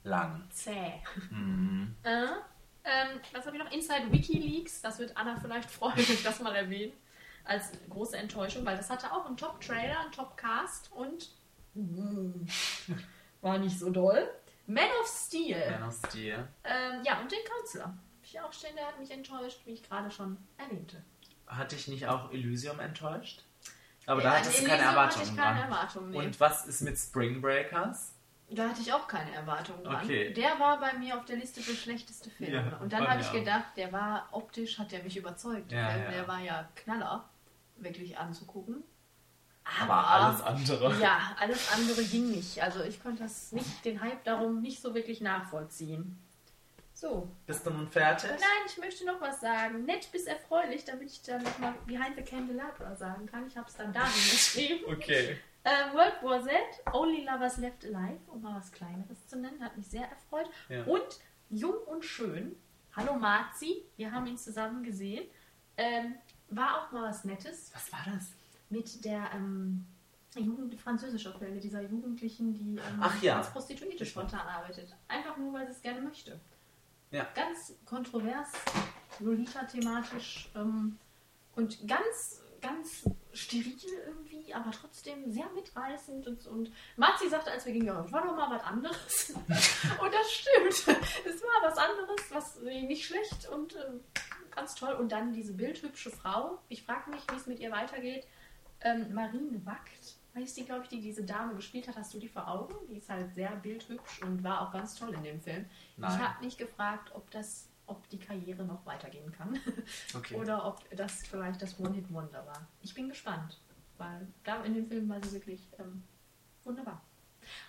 lang. Zäh. Mhm. Äh, ähm, was habe ich noch? Inside Wikileaks. Das wird Anna vielleicht freuen, wenn ich das mal erwähnen. Als große Enttäuschung, weil das hatte auch einen Top-Trailer, einen Top-Cast und mm, war nicht so doll. Man of Steel. Man of Steel. Ähm, ja, und den Kanzler. Hab Ich auch stehen, der hat mich enttäuscht, wie ich gerade schon erwähnte. Hatte ich nicht auch Elysium enttäuscht? Aber Ja, da an hattest du keine hatte Erwartungen ich keine. Erwartungen, nee. Und was ist mit Spring Breakers? Da hatte ich auch keine Erwartungen dran. Okay. Der war bei mir auf der Liste für schlechteste Filme. Ja, und dann habe ich gedacht, der war optisch, hat der mich überzeugt. Ja, der, ja. der war ja Knaller, wirklich anzugucken. Aber alles andere. Ja, alles andere ging nicht. Also ich konnte das nicht, den Hype darum nicht so wirklich nachvollziehen. So. Bist du nun fertig? Nein, ich möchte noch was sagen. Nett bis erfreulich, damit ich dann nochmal Behind the Candelabra sagen kann. Ich habe es dann dahin geschrieben. Okay. Äh, World War Z, Only Lovers Left Alive, um mal was Kleineres zu nennen, hat mich sehr erfreut. Ja. Und Jung und Schön, Hallo Marzi, wir haben ihn zusammen gesehen. Ähm, war auch mal was Nettes Was war das? mit der ähm, Jugend, französischer Film, mit dieser Jugendlichen, die ähm, ja. als Prostituierte spontan arbeitet. Einfach nur, weil sie es gerne möchte. Ja. Ganz kontrovers, Lolita-thematisch ähm, und ganz, ganz steril irgendwie, aber trotzdem sehr mitreißend. Und, und Marzi sagte, als wir gingen, das war doch mal was anderes. und das stimmt. Es war was anderes, was äh, nicht schlecht und ähm, ganz toll. Und dann diese bildhübsche Frau. Ich frage mich, wie es mit ihr weitergeht. Ähm, Marine Wackt, heißt die, glaube ich, die diese Dame gespielt hat. Hast du die vor Augen? Die ist halt sehr bildhübsch und war auch ganz toll in dem Film. Nein. Ich habe nicht gefragt, ob das, ob die Karriere noch weitergehen kann. Okay. Oder ob das vielleicht das One-Hit-Wonder war. Ich bin gespannt, weil da in dem Film war sie wirklich ähm, wunderbar.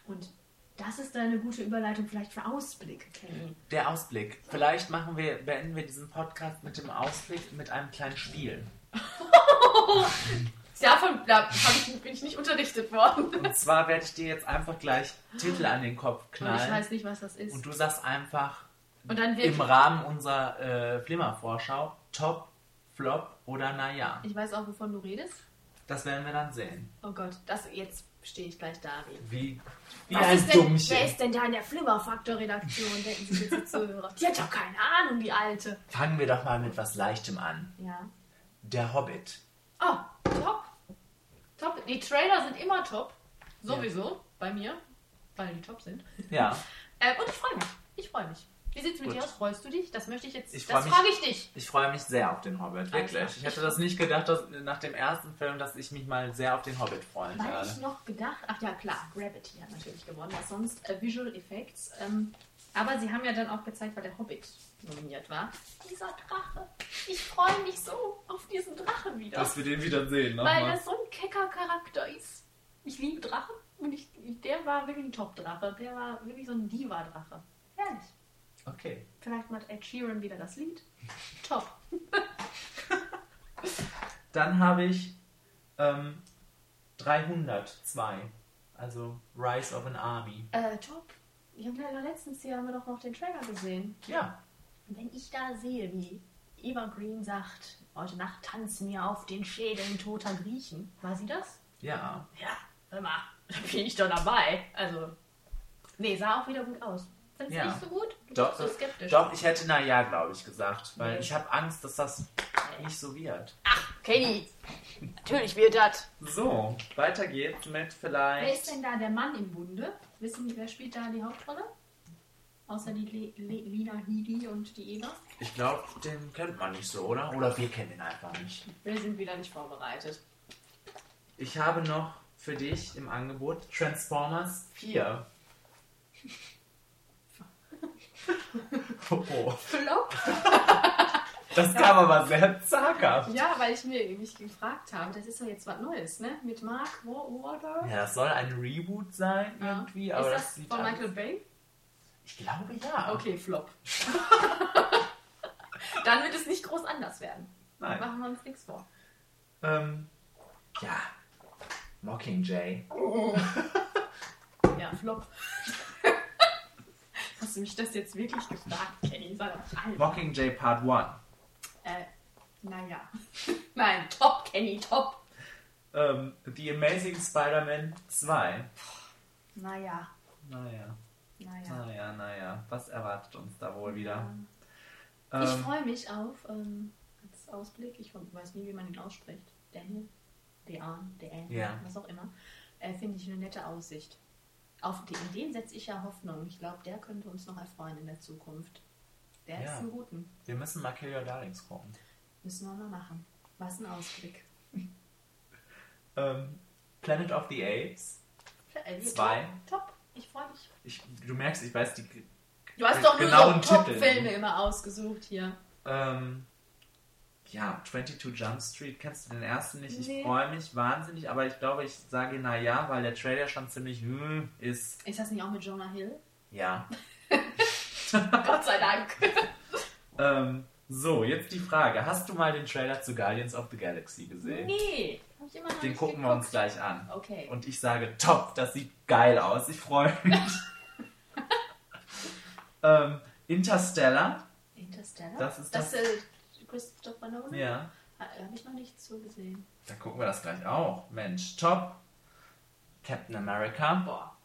Und das ist eine gute Überleitung vielleicht für Ausblick, Kenny. Der Ausblick. Vielleicht machen wir, beenden wir diesen Podcast mit dem Ausblick mit einem kleinen Spiel. Davon da ich, bin ich nicht unterrichtet worden. Und zwar werde ich dir jetzt einfach gleich Titel an den Kopf Und ich knallen. weiß nicht, was das ist. Und du sagst einfach Und dann im. Rahmen unserer äh, Flimmer-Vorschau Top, Flop oder Naja. Ich weiß auch, wovon du redest. Das werden wir dann sehen. Oh Gott, das, jetzt stehe ich gleich da. Wie, Wie, Was ein ist denn, wer Dummchen. ist denn da in der Flimmerfaktor-Redaktion? Denken Sie bitte Zuhörer. Die hat doch keine Ahnung, die Alte. Fangen wir doch mal mit was Leichtem an. Ja. Der Hobbit. Oh, top. Top. Die Trailer sind immer top. Sowieso. Bei mir. Weil die top sind. Ja. Äh, und ich freue mich. Ich freue mich. Wie sieht's mit Gut. dir aus? Freust du dich? Das möchte ich jetzt. Ich das mich- frage ich dich. Ich freue mich sehr auf den Hobbit, wirklich. Ich hätte das nicht gedacht, dass nach dem ersten Film, dass ich mich mal sehr auf den Hobbit freuen Weil werde. ich noch gedacht, ach ja klar, Gravity hat natürlich gewonnen, was sonst äh, Visual Effects. Ähm, aber sie haben ja dann auch gezeigt, weil der Hobbit nominiert war. Dieser Drache. Ich freue mich so auf diesen Drache wieder. Dass wir den wieder sehen, weil nochmal. das so ein kecker Charakter ist. Ich liebe Drachen und ich, der war wirklich ein Top-Drache. Der war wirklich so ein Diva-Drache. Herrlich. Okay. Vielleicht macht Ed Sheeran wieder das Lied. Top. Dann habe ich ähm, 302. Also Rise of an Army. Äh, top. Ich habe leider letztens hier haben wir doch noch den Trailer gesehen. Ja. Wenn ich da sehe, wie Eva Green sagt, heute Nacht tanzen mir auf den Schädeln toter Griechen. War sie das? Ja. Ja, hör mal, da bin ich doch dabei. Also, nee, sah auch wieder gut aus. Findest du Ja. nicht so gut? Du Doch, bist so skeptisch. doch, ich hätte na ja, glaube ich, gesagt. Weil Nee. ich habe Angst, dass das nicht so wird. Kenny, natürlich wird das. So, weiter geht's mit Wer ist vielleicht. denn da der Mann im Bunde? Wissen Sie, wer spielt da die Hauptrolle? Außer die Le Le Lina Headey und die Eva? Ich glaube, den kennt man nicht so, oder? Oder wir kennen ihn einfach nicht. Wir sind wieder nicht vorbereitet. Ich habe noch für dich im Angebot Transformers 4. Oh, oh. Flop? Das kam aber sehr zaghaft. Ja, weil ich mir mich gefragt habe, das ist doch jetzt was Neues, ne? Mit Mark Wa- Wahlberg. Ja, das soll ein Reboot sein Ja. irgendwie, aber ist das, das, von alles- Michael Bay? Ich glaube ja. Okay, Flop. Dann wird es nicht groß anders werden. Nein. Machen wir uns nichts vor. Ähm, ja. Mockingjay. Ja, Flop. Hast du mich das jetzt wirklich gefragt, Kenny? Mockingjay Part 1. Äh, naja. Nein, top, Kenny, top. Ähm, The Amazing Spider-Man 2. Naja, Naja, naja. naja, naja. Was erwartet uns da wohl wieder? Ich Ähm, freue mich auf, ähm, als Ausblick, ich weiß nie, wie man ihn ausspricht. Daniel, Dean, Dean, Ja. was auch immer. Äh, Finde ich eine nette Aussicht. Auf den, in den setze ich ja Hoffnung. Ich glaube, der könnte uns noch erfreuen in der Zukunft. Der Ja. ist ein guten. wir müssen mal Kill Your Darlings gucken. Müssen wir mal machen. Was ein Ausblick. Ähm, Planet of the Apes. Äh, Zwei. Top, top. ich freue mich. Ich, du merkst, ich weiß die. Du hast doch nur Genauen so. Top-Filme immer ausgesucht hier. Ähm, ja, 22 Jump Street, kennst du den ersten nicht? Ich Nee. freue mich wahnsinnig, aber ich glaube, ich sage na ja, weil der Trailer schon ziemlich hm, ist. Ist das nicht auch mit Jonah Hill? Ja. Gott sei Dank. Ähm, so, jetzt die Frage: Hast du mal den Trailer zu Guardians of the Galaxy gesehen? Nee, hab ich immer noch Den nicht gucken wir geguckt. uns gleich an. Okay. Und ich sage, top, das sieht geil aus. Ich freue mich. ähm, Interstellar. Interstellar? Das ist das. das- äh, Christopher Nolan? Ja. Ha- Hab ich noch nicht so gesehen. Dann gucken wir das gleich auch. Mensch, top. Captain America. Boah,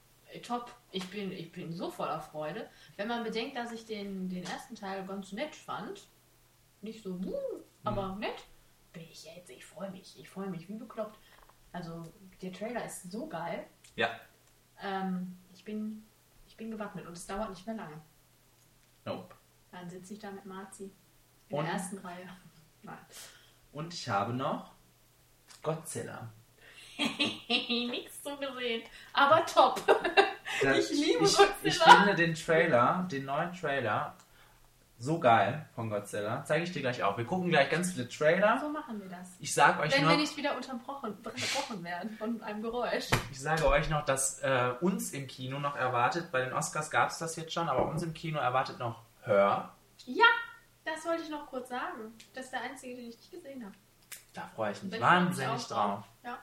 top. Ich bin, ich bin so voller Freude. Wenn man bedenkt, dass ich den, den ersten Teil ganz nett fand. Nicht so, aber nett. Bin ich jetzt, ich freue mich. Ich freue mich wie bekloppt. Also, der Trailer ist so geil. Ja. Ähm, ich, bin, ich bin gewappnet und es dauert nicht mehr lange. Nope. Dann sitze ich da mit Marzi in Und? der ersten Reihe. Nein. Und ich habe noch Godzilla. Nichts so gesehen. Aber top. Das- Ich liebe ich, Godzilla. Ich finde den Trailer, den neuen Trailer, so geil von Godzilla. Zeige ich dir gleich auch. Wir gucken gleich ganz viele Trailer. So machen wir das. Ich sage euch Wenn noch, wir nicht wieder unterbrochen, unterbrochen werden von einem Geräusch. ich sage euch noch, dass äh, uns im Kino noch erwartet. Bei den Oscars gab es das jetzt schon, aber uns im Kino erwartet noch Hör. Ja, das wollte ich noch kurz sagen. Das ist der einzige, den ich nicht gesehen habe. Da freue ich mich Ich mich wahnsinnig auch drauf. Ja.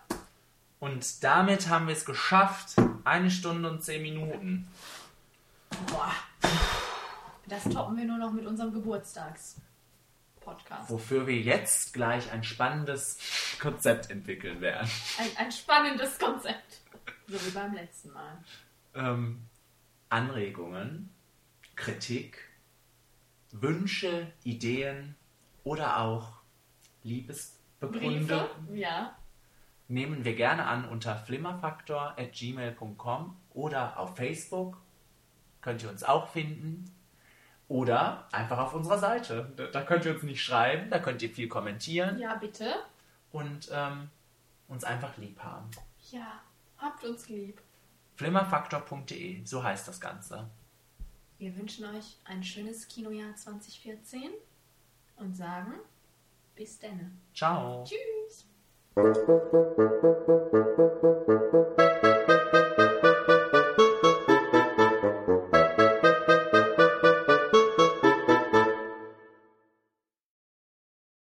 Und damit haben wir es geschafft. Eine Stunde und zehn Minuten. Boah. Das toppen wir nur noch mit unserem Geburtstags. Podcast. Wofür wir jetzt gleich ein spannendes Konzept entwickeln werden. Ein, ein spannendes Konzept. So wie beim letzten Mal. Ähm, Anregungen, Kritik, Wünsche, Ideen oder auch Liebesbegründe Briefe? Ja. nehmen wir gerne an unter flimmerfaktor.gmail.com oder auf Facebook. Könnt ihr uns auch finden. Oder einfach auf unserer Seite. Da, da könnt ihr uns nicht schreiben, da könnt ihr viel kommentieren Ja, bitte. und ähm, uns einfach lieb haben. Ja. Habt uns lieb. Flimmerfaktor.de, so heißt das Ganze. Wir wünschen euch ein schönes Kinojahr 2014 und sagen bis dann. Ciao. Tschüss.